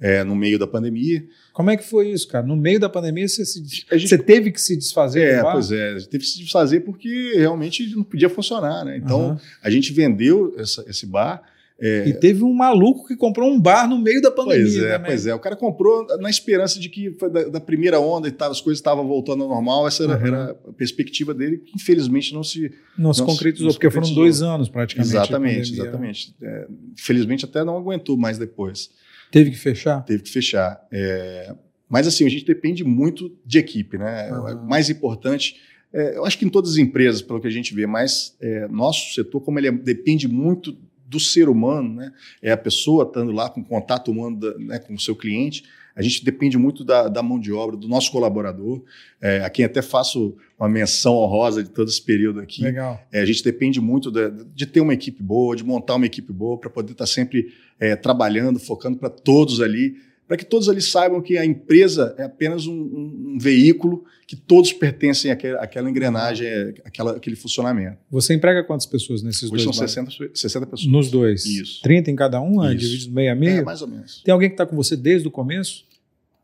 é, no meio da pandemia. Como é que foi isso, cara? No meio da pandemia você, se, gente, você teve que se desfazer? É, pois é, teve que se desfazer porque realmente não podia funcionar, né? Então uhum. a gente vendeu essa, esse bar. É... E teve um maluco que comprou um bar no meio da pandemia. Pois é, também. pois é. O cara comprou na esperança de que da, da primeira onda e tava, as coisas estavam voltando ao normal. Essa era, uhum. era, a perspectiva dele, que infelizmente não se. Não, se concretizou, porque concretizou. foram dois anos praticamente. Exatamente, exatamente. É, infelizmente até não aguentou mais depois. Teve que fechar? Teve que fechar. É, mas assim, a gente depende muito de equipe, né? Uhum. Mais importante, é, eu acho que em todas as empresas, pelo que a gente vê, mas é, nosso setor, como ele é, depende muito do ser humano, né? É a pessoa estando lá com contato humano da, né, com o seu cliente. A gente depende muito da, da mão de obra, do nosso colaborador, é, a quem até faço uma menção honrosa de todo esse período aqui. Legal. É, a gente depende muito de, de, ter uma equipe boa, de montar uma equipe boa, para poder estar tá sempre é, trabalhando, focando para todos ali, para que todos ali saibam que a empresa é apenas um, um, um veículo, que todos pertencem àquela, àquela engrenagem, àquela, àquele funcionamento. Você emprega quantas pessoas nesses Hoje dois? São 60, 60 pessoas. Nos dois? Isso. 30 em cada um, dividido meio a meio? É, mais ou menos. Tem alguém que está com você desde o começo?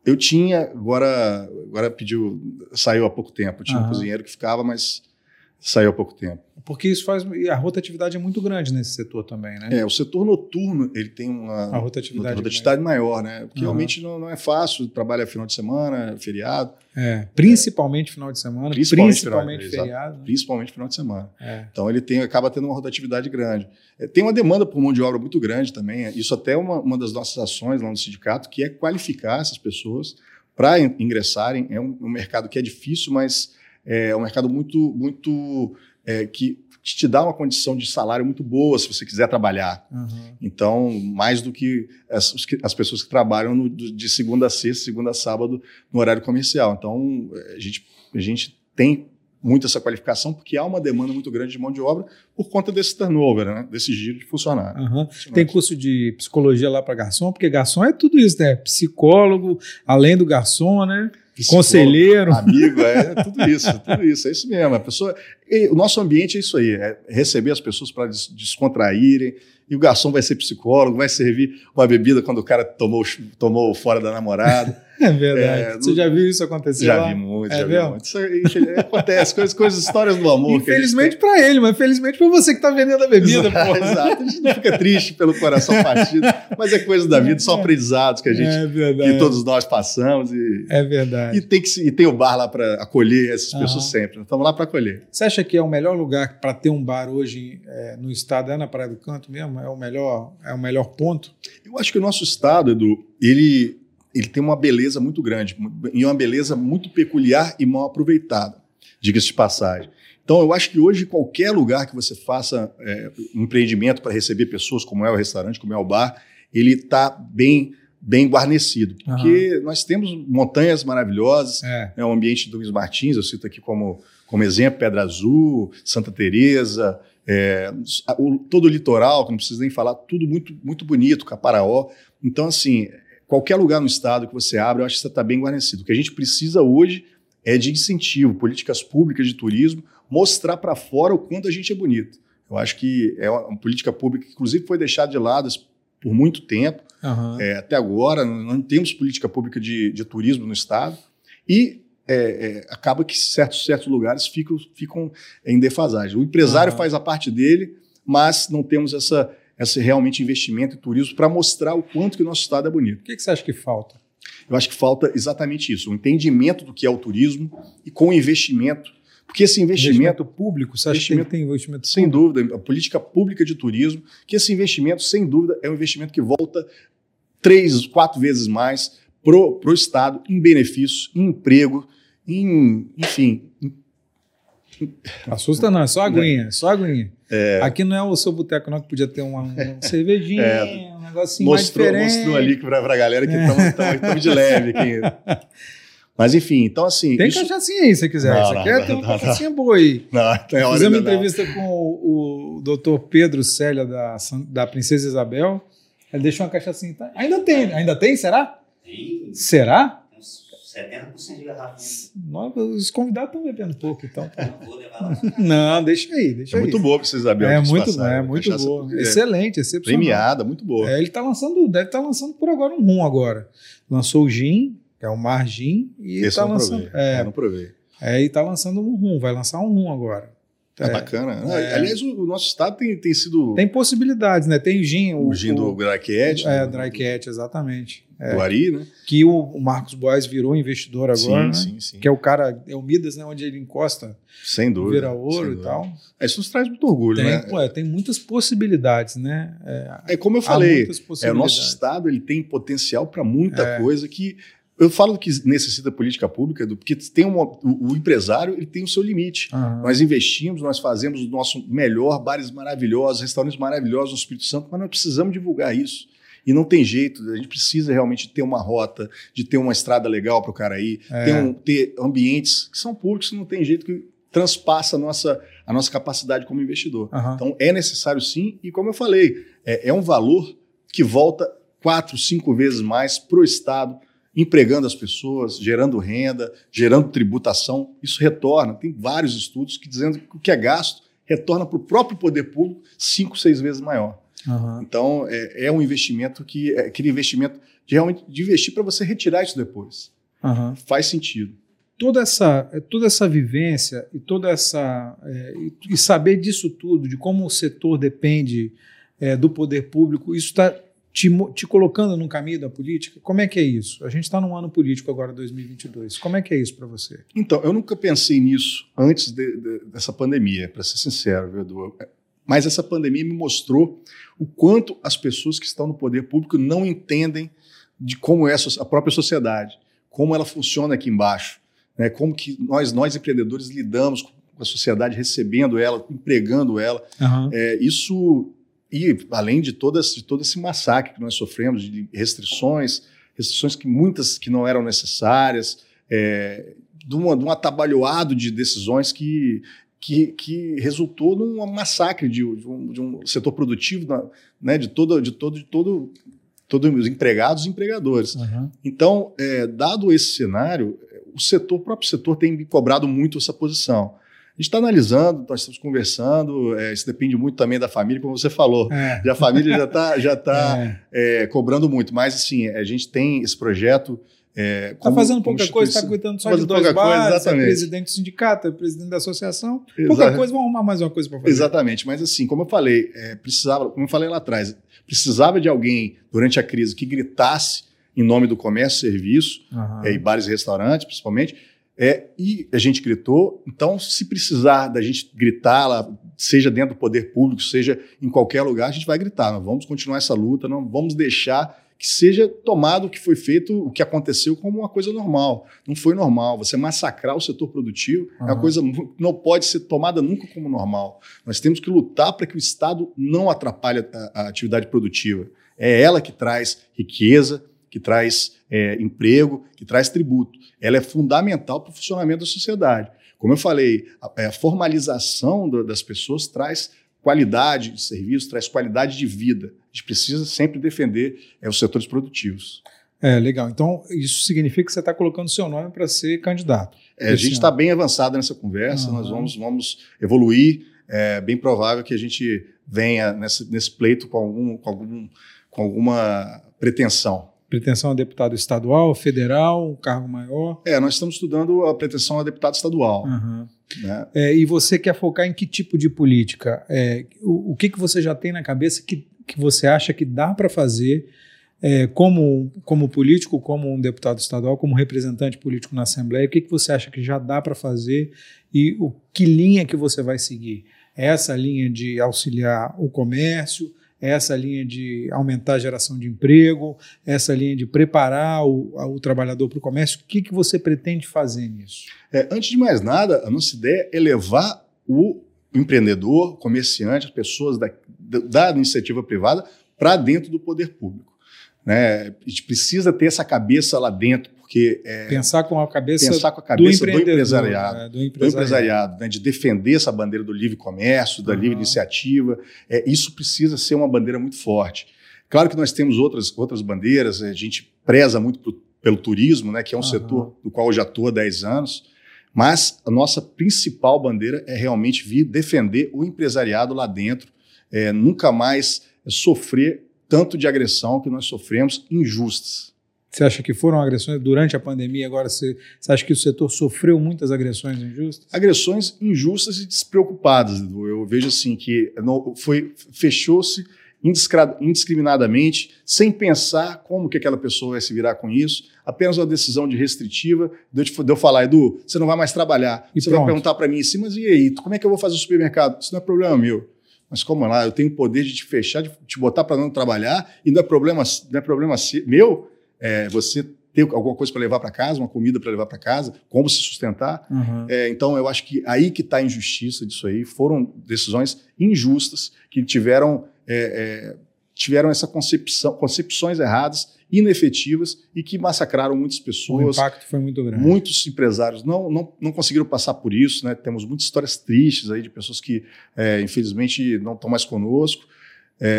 Eu tinha, agora, agora pediu, saiu há pouco tempo. Eu tinha Aham. um cozinheiro que ficava, mas saiu há pouco tempo. Porque isso faz. E a rotatividade é muito grande nesse setor também, né? É, o setor noturno ele tem uma a rotatividade, rotatividade maior, né? Porque uhum. realmente não, não, é fácil, trabalha final de semana, feriado. É, principalmente é. final de semana, principalmente, principalmente final, feriado. Né? Principalmente final de semana. É. Então ele tem, acaba tendo uma rotatividade grande. É, tem uma demanda por mão de obra muito grande também. Isso até é uma, uma das nossas ações lá no sindicato, que é qualificar essas pessoas para ingressarem. É um, um mercado que é difícil, mas é um mercado muito, muito é, que te dá uma condição de salário muito boa se você quiser trabalhar. Uhum. Então, mais do que as, as pessoas que trabalham no, de segunda a sexta, segunda a sábado, no horário comercial. Então, a gente, a gente tem muito essa qualificação, porque há uma demanda muito grande de mão de obra por conta desse turnover, né? desse giro de funcionário. Uhum. Tem curso de psicologia lá para garçom, porque garçom é tudo isso, né? Psicólogo, além do garçom, né? Conselheiro. Amigo, é tudo isso, tudo isso, é isso mesmo. A pessoa, o nosso ambiente é isso aí, é receber as pessoas para descontraírem, e o garçom vai ser psicólogo, vai servir uma bebida quando o cara tomou, tomou fora da namorada. É verdade. É, Você já viu isso acontecer? Já lá? vi muito, é já mesmo? vi muito. Isso, isso acontece, coisas, coisas, histórias do amor. Infelizmente para ele, mas felizmente para você que está vendendo a bebida. Exato, [laughs] exato, a gente não fica triste pelo coração partido, mas é coisa da vida, são é. aprendizados que a gente, é que todos nós passamos. E, é verdade. E tem, que, e tem o bar lá para acolher essas pessoas sempre. Estamos lá para acolher. Você acha que é o melhor lugar para ter um bar hoje é, no estado é na Praia do Canto mesmo? É o melhor, é o melhor ponto? Eu acho que o nosso estado, Edu, ele ele tem uma beleza muito grande, e uma beleza muito peculiar e mal aproveitada, diga-se de passagem. Então, eu acho que hoje, qualquer lugar que você faça é, um empreendimento para receber pessoas, como é o restaurante, como é o bar, ele está bem bem guarnecido, porque uhum. nós temos montanhas maravilhosas, é. né, o ambiente do Luiz Martins, eu cito aqui como, como exemplo, Pedra Azul, Santa Teresa, é, o, todo o litoral, que não preciso nem falar, tudo muito, muito bonito, Caparaó. Então, assim, qualquer lugar no estado que você abre, eu acho que você está bem guarnecido. O que a gente precisa hoje é de incentivo, políticas públicas de turismo, mostrar para fora o quanto a gente é bonito. Eu acho que é uma política pública que, inclusive, foi deixada de lado por muito tempo. Uhum. É, até agora, não temos política pública de, de turismo no estado. E é, é, acaba que certos, certos lugares ficam, ficam em defasagem. O empresário uhum. faz a parte dele, mas não temos essa esse realmente investimento em turismo para mostrar o quanto que o nosso estado é bonito. O que, que você acha que falta? Eu acho que falta exatamente isso, o entendimento do que é o turismo e com o investimento. Porque esse investimento, investimento público, você acha investimento, que tem investimento Sem público? dúvida, a política pública de turismo, que esse investimento, sem dúvida, é um investimento que volta três, quatro vezes mais para o Estado em benefícios, em emprego, em, enfim, em Assusta não, é só aguinha, só aguinha. É. Aqui não é o seu boteco não que podia ter uma, uma [laughs] cervejinha, é. um negocinho mostrou, mais diferente. Mostrou ali para a galera que estamos de leve aqui. [laughs] Mas enfim, então assim. Tem isso... cachaçinha aí, se quiser. Não, Isso aqui tem uma cachaçinha boa aí. Não, tem hora Fizemos uma entrevista com o, o doutor Pedro Célia, da, da Princesa Isabel. Ele deixou uma cachaçinha. Tá? Ainda tem, ainda tem, será? Tem. Será? 70% de garrafa. Nós, os convidados estão bebendo pouco, então. Não vou levar lá. Não, deixa aí, deixa É aí. muito boa pra vocês, Isabel. É muito, passaram. é muito boa. é Excelente, excepcional. Premiada, muito boa. É, ele tá lançando, deve estar lançando por agora um rum agora. Lançou o gin, que é o Mar Gin, e Esse tá lançando. provei. É, Eu não provei. é, e tá lançando um rum, vai lançar um rum agora. É, bacana. Não, É. Aliás, o, o nosso estado tem, tem sido Tem possibilidades, né? Tem gin, o, o gin do Dry Cat, é, do, Dry Cat, exatamente. É, do Ari, né? que o, o Marcos Boas virou investidor agora, sim, né? sim, sim. Que é o cara, é o Midas, né? Onde ele encosta, Sem dúvida. vira ouro e tal. É, Isso nos traz muito orgulho, Tem, né? pô, é, tem muitas possibilidades, né? É, É como eu falei, é, o nosso estado ele tem potencial para muita É. coisa que eu falo que necessita política pública, do- porque tem uma, o, o empresário ele tem o seu limite. Aham. Nós investimos, nós fazemos o nosso melhor, bares maravilhosos, restaurantes maravilhosos no Espírito Santo, mas nós precisamos divulgar isso. E não tem jeito, a gente precisa realmente ter uma rota, de ter uma estrada legal para o cara ir, É. ter, um- ter ambientes que são públicos, não tem jeito que transpassa a nossa, a nossa capacidade como investidor. Aham. Então é necessário sim, e como eu falei, é, é um valor que volta quatro, cinco vezes mais para o Estado, empregando as pessoas, gerando renda, gerando tributação. Isso retorna. Tem vários estudos que dizendo que o que é gasto retorna para o próprio poder público cinco, seis vezes maior. Aham. Então é, é um investimento que é aquele investimento de realmente de investir para você retirar isso depois. Aham. Faz sentido. toda essa, toda essa vivência e toda essa é, e, e saber disso tudo, de como o setor depende é, do poder público, isso está te, te colocando no caminho da política? Como é que é isso? A gente está num ano político agora, 2022. Como é que é isso para você? Então, eu nunca pensei nisso antes de- de- dessa pandemia, para ser sincero, Edu? Mas essa pandemia me mostrou o quanto as pessoas que estão no poder público não entendem de como é a própria sociedade, como ela funciona aqui embaixo, né? como que nós, nós empreendedores lidamos com a sociedade, recebendo ela, empregando ela. É, isso, e além de, todas, de todo esse massacre que nós sofremos, de restrições, restrições que muitas que não eram necessárias, é, de, uma- de um atabalhoado de decisões que, que, que resultou num massacre de, de um, de um setor produtivo, né, de todo, de todo, de todo, todos os empregados e empregadores. Aham. Então, é, dado esse cenário, o setor, o próprio setor tem cobrado muito essa posição. A gente está analisando, nós estamos conversando, é, isso depende muito também da família, como você falou. É. E a família já está já tá, [laughs] É. é, cobrando muito, mas assim, a gente tem esse projeto. É, Tá como- fazendo pouca coisa, está cuidando só de Fazendo dois bares, é presidente do sindicato, é presidente da associação. Exa- Pouca coisa, vamos arrumar mais uma coisa para fazer. Exatamente, mas assim, como eu falei, é, precisava, como eu falei lá atrás, precisava de alguém durante a crise que gritasse em nome do comércio serviço, é, e bares e restaurantes, principalmente. É, e a gente gritou, então, se precisar da gente gritar, lá, seja dentro do poder público, seja em qualquer lugar, a gente vai gritar. Nós vamos continuar essa luta, não vamos deixar que seja tomado o que foi feito, o que aconteceu, como uma coisa normal. Não foi normal. Você massacrar o setor produtivo é uma coisa que não pode ser tomada nunca como normal. Nós temos que lutar para que o Estado não atrapalhe a, a atividade produtiva. É ela que traz riqueza, que traz é, emprego, que traz tributo. Ela é fundamental para o funcionamento da sociedade. Como eu falei, a, é, a formalização do- das pessoas traz qualidade de serviço, traz qualidade de vida. A gente precisa sempre defender é, os setores produtivos. É, legal. Então, isso significa que você está colocando seu nome para ser candidato. É, a gente está bem avançado nessa conversa, Aham. nós vamos, vamos evoluir. É bem provável que a gente venha nesse, nesse pleito com, algum, com, algum, com alguma pretensão. Pretensão a deputado estadual, federal, um cargo maior. É, nós estamos estudando a pretensão a deputado estadual. Aham. Né? É, e você quer focar em que tipo de política? É, o, o que, que você já tem na cabeça que, que você acha que dá para fazer é, como, como político, como um deputado estadual, como representante político na Assembleia? O que, que você acha que já dá para fazer e o, que linha que você vai seguir? É essa linha de auxiliar o comércio? Essa linha de aumentar a geração de emprego? Essa linha de preparar o, o trabalhador para o comércio? O que, que você pretende fazer nisso? É, antes de mais nada, a nossa ideia é levar o empreendedor, comerciante, as pessoas da, da iniciativa privada para dentro do poder público. Né? A gente precisa ter essa cabeça lá dentro, porque é, Pensar com a cabeça pensar com a do, cabeça do, empreendedor, empresariado. né, do do empresariado. empresariado, né, de defender essa bandeira do livre comércio, da Aham. livre iniciativa. É, isso precisa ser uma bandeira muito forte. Claro que nós temos outras, outras bandeiras, a gente preza muito por pelo turismo, né, que é um Aham. setor do qual eu já estou há 10 anos, mas a nossa principal bandeira é realmente vir defender o empresariado lá dentro, é, nunca mais sofrer tanto de agressão que nós sofremos injustas. Você acha que foram agressões durante a pandemia? Agora você, você acha que o setor sofreu muitas agressões injustas? agressões injustas e despreocupadas. Edu. Eu vejo assim que não- foi fechou-se indiscriminadamente, sem pensar como que aquela pessoa vai se virar com isso, apenas uma decisão de restritiva, de eu, te- de eu falar, Edu, você não vai mais trabalhar. E você vai pronto. perguntar para mim assim, mas e aí, como é que eu vou fazer o supermercado? Isso não é problema meu. Mas como lá, eu tenho o poder de te fechar, de te botar para não trabalhar, e não é problema, não é problema meu, é, você ter alguma coisa para levar para casa, uma comida para levar para casa, como se sustentar. Aham. É, então, eu acho que aí que está a injustiça disso aí. Foram decisões injustas que tiveram, é, é, tiveram essa concepção, concepções erradas, inefetivas e que massacraram muitas O pessoas. impacto foi muito grande. Muitos empresários não, não, não conseguiram passar por isso, né? Temos muitas histórias tristes aí de pessoas que, é, infelizmente, não estão mais conosco.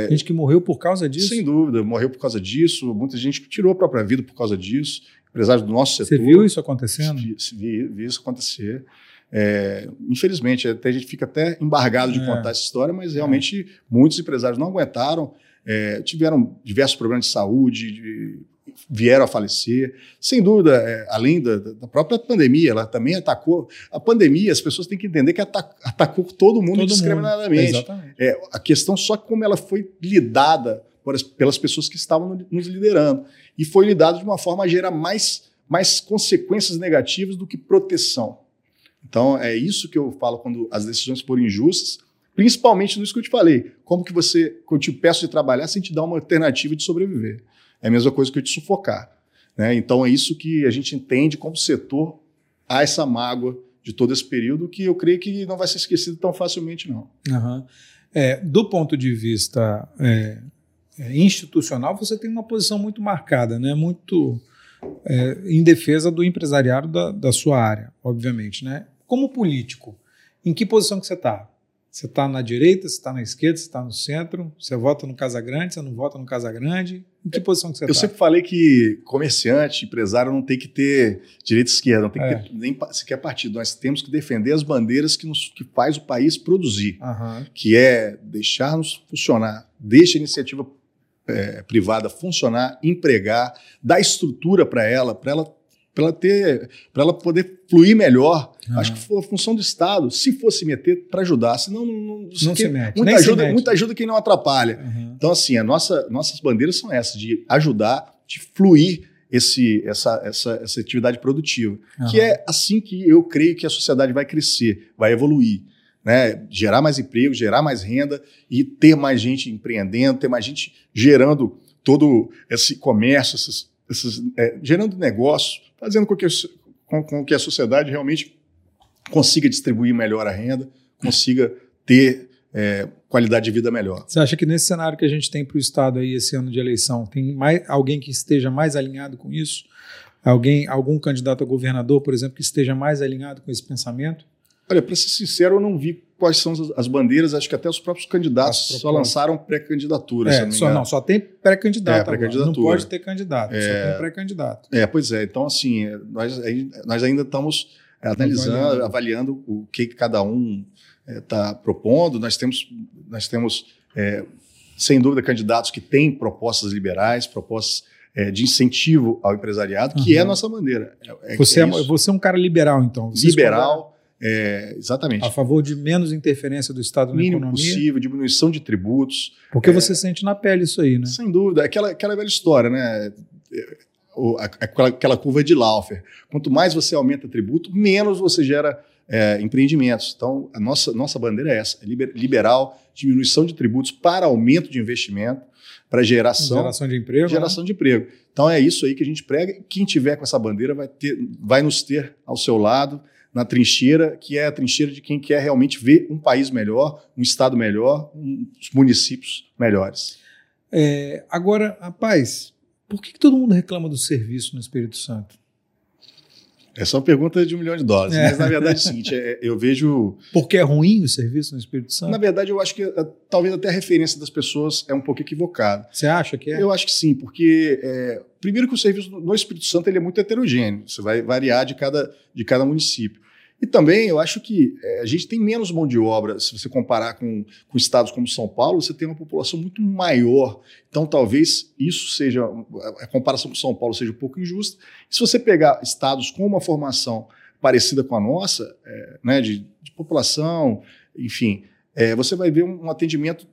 Gente que morreu por causa disso. Sem dúvida, morreu por causa disso. Muita gente que tirou a própria vida por causa disso. Empresários do nosso Você setor. viu isso acontecendo? Vi, vi- vi isso acontecer. É, infelizmente, até a gente fica até embargado de É. contar essa história, mas realmente muitos empresários não aguentaram, é, tiveram diversos problemas de saúde, de- vieram a falecer. Sem dúvida, é, além da, da própria pandemia, ela também atacou. A pandemia, as pessoas têm que entender que ata- atacou todo mundo Todo mundo. indiscriminadamente. Exatamente. É, a questão só como ela foi lidada por as- pelas pessoas que estavam no- nos liderando. E foi lidada de uma forma a gerar mais, mais consequências negativas do que proteção. Então, é isso que eu falo quando as decisões forem injustas, principalmente nisso que eu te falei. Como que você, quando eu te peço de trabalhar, sem te dar uma alternativa de sobreviver. É a mesma coisa que eu te sufocar. né? Então, é isso que a gente entende como setor há essa mágoa de todo esse período que eu creio que não vai ser esquecido tão facilmente, não. Aham. É, do ponto de vista é, é, institucional, você tem uma posição muito marcada, né? muito é, em defesa do empresariado da, da sua área, obviamente. Né? Como político, em que posição que você está? Você está na direita, você está na esquerda, você está no centro, você vota no Casa Grande, você não vota no Casa Grande? Em que posição que você Eu está? sempre falei que comerciante, empresário não tem que ter direita e esquerda, não tem É. que ter nem sequer partido. Nós temos que defender as bandeiras que, nos, que faz o país produzir, Aham. que é deixar-nos funcionar, deixa a iniciativa eh, privada funcionar, empregar, dar estrutura para ela, para ela para ela ter, para ela poder fluir melhor. Aham. Acho que foi a função do Estado, se fosse meter para ajudar, senão não, não, Não se mete, muita nem se ajuda, mete. muita ajuda quem não atrapalha. Aham. Então, assim, a nossa, nossas bandeiras são essas, de ajudar, de fluir esse, essa, essa, essa atividade produtiva. Que Aham. é assim que eu creio que a sociedade vai crescer, vai evoluir. Né? Gerar mais emprego, gerar mais renda e ter mais gente empreendendo, ter mais gente gerando todo esse comércio, esses, esses, é, gerando negócio, fazendo com que, com, com que a sociedade realmente consiga distribuir melhor a renda, consiga ter é, qualidade de vida melhor. Você acha que nesse cenário que a gente tem para o Estado aí esse ano de eleição, tem mais, alguém que esteja mais alinhado com isso? Alguém, algum candidato a governador, por exemplo, que esteja mais alinhado com esse pensamento? Olha, para ser sincero, eu não vi quais são as, as bandeiras, acho que até os próprios candidatos só lançaram pré-candidatura. É, só, não, só tem pré-candidato. É, pré-candidatura. Não pode ter candidato, só tem pré-candidato. É, pois é. Então, assim, é, nós, nós ainda estamos é, analisando, Avaliando. o que cada um está propondo. Nós temos, nós temos é, sem dúvida, candidatos que têm propostas liberais, propostas é, de incentivo ao empresariado, que Uhum. é a nossa bandeira. É- é- Você é, você é um cara liberal, então. Você liberal, é, exatamente. A favor de menos interferência do Estado na mínimo economia. possível, diminuição de tributos. Porque você sente na pele isso aí, né? Sem dúvida. Aquela, aquela velha história, né? Aquela, aquela curva de Laufer. Quanto mais você aumenta tributo, menos você gera é, empreendimentos. Então, a nossa, nossa bandeira é essa: é liber- liberal, diminuição de tributos para aumento de investimento, para geração, Geração de emprego. geração de emprego. Então, é isso aí que a gente prega. Quem tiver com essa bandeira vai, ter, vai nos ter ao seu lado, na trincheira, que é a trincheira de quem quer realmente ver um país melhor, um estado melhor, os municípios melhores. É, agora, rapaz, por que, que todo mundo reclama do serviço no Espírito Santo? É uma pergunta de um milhão de dólares. É. Mas, na verdade, é o seguinte: é, eu vejo. Porque é ruim o serviço no Espírito Santo? Na verdade, eu acho que é, talvez até a referência das pessoas é um pouco equivocada. Você acha que é? Eu acho que sim, porque é, primeiro que o serviço no Espírito Santo ele é muito heterogêneo, você vai variar de cada, de cada município. E também eu acho que é, a gente tem menos mão de obra, se você comparar com, com estados como São Paulo, você tem uma população muito maior. Então talvez isso seja, a comparação com São Paulo seja um pouco injusta. E se você pegar estados com uma formação parecida com a nossa, é, né, de, de população, enfim, é, você vai ver um, um atendimento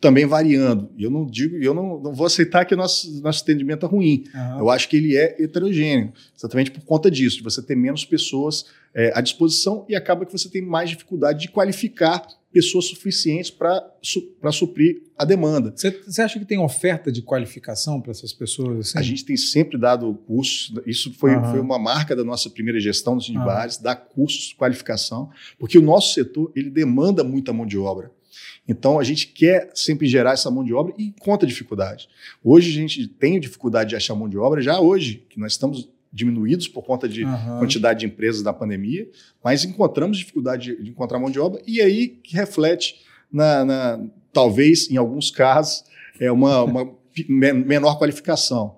também variando. Eu não digo, eu não, não vou aceitar que o nosso, nosso atendimento é ruim. Aham. Eu acho que ele é heterogêneo, exatamente por conta disso, de você ter menos pessoas é, à disposição e acaba que você tem mais dificuldade de qualificar pessoas suficientes para su suprir a demanda. Você, acha que tem oferta de qualificação para essas pessoas? Assim? A gente tem sempre dado cursos, isso foi, Aham. foi uma marca da nossa primeira gestão Aham. Sindibares, dar cursos de qualificação, porque o nosso setor ele demanda muita mão de obra. Então a gente quer sempre gerar essa mão de obra e encontra dificuldade. Hoje a gente tem dificuldade de achar mão de obra, já hoje, que nós estamos diminuídos por conta de Aham. quantidade de empresas da pandemia, mas encontramos dificuldade de, de encontrar mão de obra e aí que reflete na, na- talvez em alguns casos é uma, uma [laughs] menor qualificação.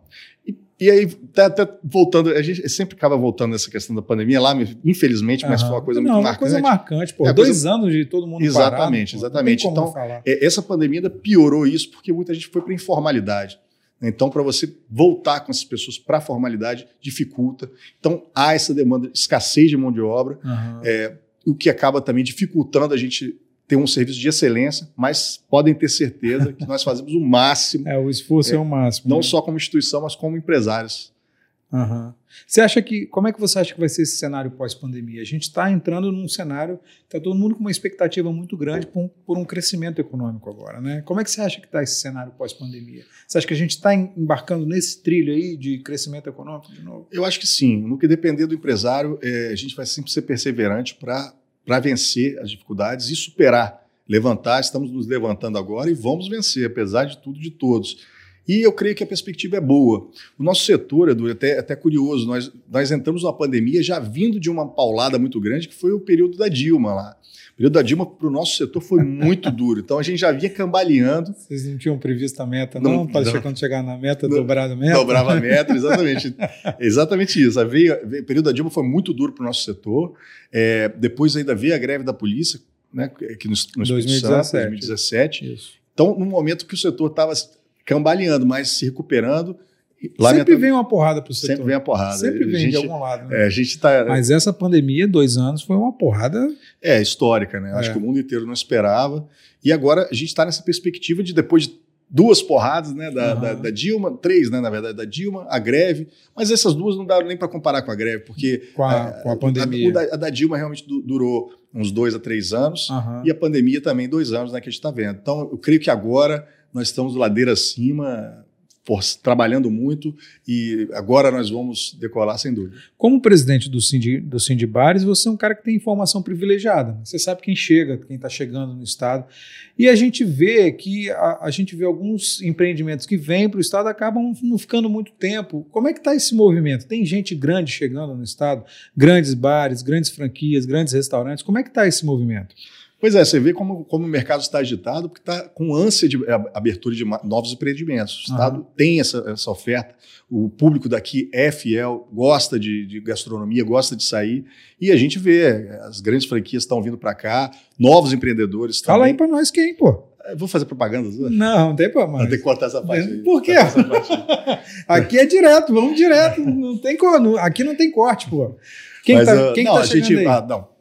E, aí até, até voltando, a gente sempre acaba voltando nessa questão da pandemia lá, infelizmente, mas Aham. foi uma coisa Não, muito uma marcante. coisa marcante, pô. É, Dois anos de todo mundo Exatamente, parado, exatamente. Então. É, essa pandemia ainda piorou isso porque muita gente foi para informalidade. Então, para você voltar com essas pessoas para a formalidade, dificulta. Então, há essa demanda, escassez de mão de obra, Aham. é, o que acaba também dificultando a gente ter um serviço de excelência, mas podem ter certeza que nós fazemos o máximo, [laughs] É, o esforço é, o máximo. não né? só como instituição, mas como empresários. Aham. Você acha que. Como é que você acha que vai ser esse cenário pós-pandemia? A gente está entrando num cenário. Está todo mundo com uma expectativa muito grande por um, por um crescimento econômico agora, né? Como é que você acha que está esse cenário pós-pandemia? Você acha que a gente está embarcando nesse trilho aí de crescimento econômico de novo? Eu acho que sim. No que depender do empresário, é, a gente vai sempre ser perseverante para vencer as dificuldades e superar, levantar. Estamos nos levantando agora e vamos vencer, apesar de tudo, de todos. E eu creio que a perspectiva é boa. O nosso setor, Edu, é até, até curioso, nós, nós entramos numa pandemia já vindo de uma paulada muito grande, que foi o período da Dilma lá. O período da Dilma para o nosso setor foi muito [laughs] duro. Então a gente já vinha cambaleando, Vocês não tinham previsto a meta, não? Não, Para não. quando chegar na meta, Não. dobrar a meta? Dobrava a meta, [laughs] exatamente. exatamente isso. Veio, veio- o período da Dilma foi muito duro para o nosso setor. É, depois ainda veio a greve da polícia, né, que no, no Espírito Santo, 2017. 2017. Isso. Então, no momento que o setor estava cambaleando, mas se recuperando, Sempre vem uma porrada para o setor. sempre vem a porrada. Sempre a vem gente, de algum lado. Né? é, a gente está Mas essa pandemia, dois anos, foi uma porrada. é histórica, né? Acho É. que o mundo inteiro não esperava. E agora a gente está nessa perspectiva de depois de duas porradas, né, da, Aham. da- da Dilma, três, né, na verdade, da Dilma, a greve. Mas essas duas não dá nem para comparar com a greve, porque Com a, É, com a pandemia. A, a da Dilma realmente du- durou uns dois a três anos, Aham. e a pandemia também dois anos, né, que a gente está vendo. Então, eu creio que agora nós estamos ladeira acima, trabalhando muito, e agora nós vamos decolar sem dúvida. Como presidente do Cindy, do Cindy Bares, você é um cara que tem informação privilegiada. né? Você sabe quem chega, quem está chegando no Estado. E a gente vê que a, a gente vê alguns empreendimentos que vêm para o Estado acabam não ficando muito tempo. Como é que está esse movimento? Tem gente grande chegando no Estado? Grandes bares, grandes franquias, grandes restaurantes. Como é que está esse movimento? Pois é, você vê como, como o mercado está agitado, porque está com ânsia de abertura de novos empreendimentos. O Estado tem essa, essa oferta, o público daqui é fiel, gosta de, de gastronomia, gosta de sair, e a gente vê, as grandes franquias estão vindo para cá, novos empreendedores Fala aí para nós quem, pô. Eu Vou fazer propaganda? Não, não tem problema. ter que cortar essa parte aí. Por quê? [laughs] Aqui é direto, vamos direto. Não tem, aqui não tem corte, pô. Quem Mas, tá, ah, não, tá a gente, ah, não.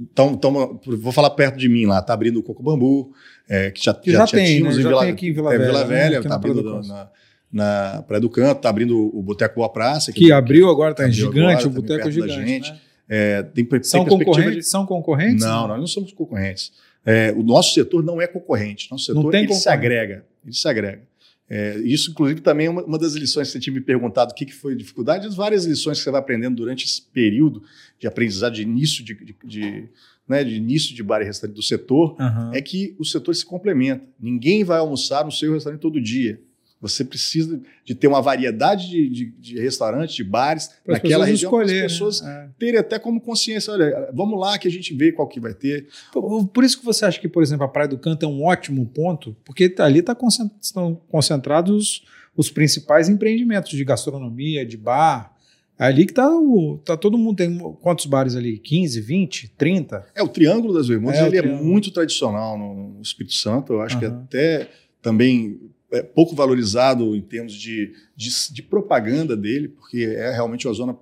Então, então, vou falar perto de mim lá, tá abrindo o Coco Bambu, é, que já, Que já tem, tínhamos né? em Já Vila, tem aqui em Vila é, Velha, Vila né? Velha, tá abrindo na, na, na Praia do Canto, tá abrindo o Boteco Boa Praça. que abriu agora, tá gigante, agora, o também boteco é gigante. né? É, tem, São tem concorrentes? São concorrentes? Não, nós não somos concorrentes. É, o nosso setor não é concorrente. Nosso Não setor tem ele se agrega. Ele se agrega. É, isso, inclusive, também é uma, uma das lições que você tinha me perguntado o que, que foi dificuldade, as várias lições que você vai aprendendo durante esse período de aprendizado de início de, de, de, né, de início de bar e restaurante do setor, Aham. é que o setor se complementa. Ninguém vai almoçar no seu restaurante todo dia. Você precisa de ter uma variedade de, de, de restaurantes, de bares Para naquela região, para as pessoas né? terem até como consciência, olha, vamos lá que a gente vê qual que vai ter. Por por isso que você acha que, por exemplo, a Praia do Canto é um ótimo ponto, porque ali tá concent- estão concentrados os principais empreendimentos de gastronomia, de bar. É ali que tá o. Tá todo mundo. Tem quantos bares ali? 15, 20, 30? É, o Triângulo das Bermudas É, ele é muito tradicional no, no Espírito Santo. Eu acho que Aham. até também é pouco valorizado em termos de, de, de propaganda dele, porque é realmente uma zona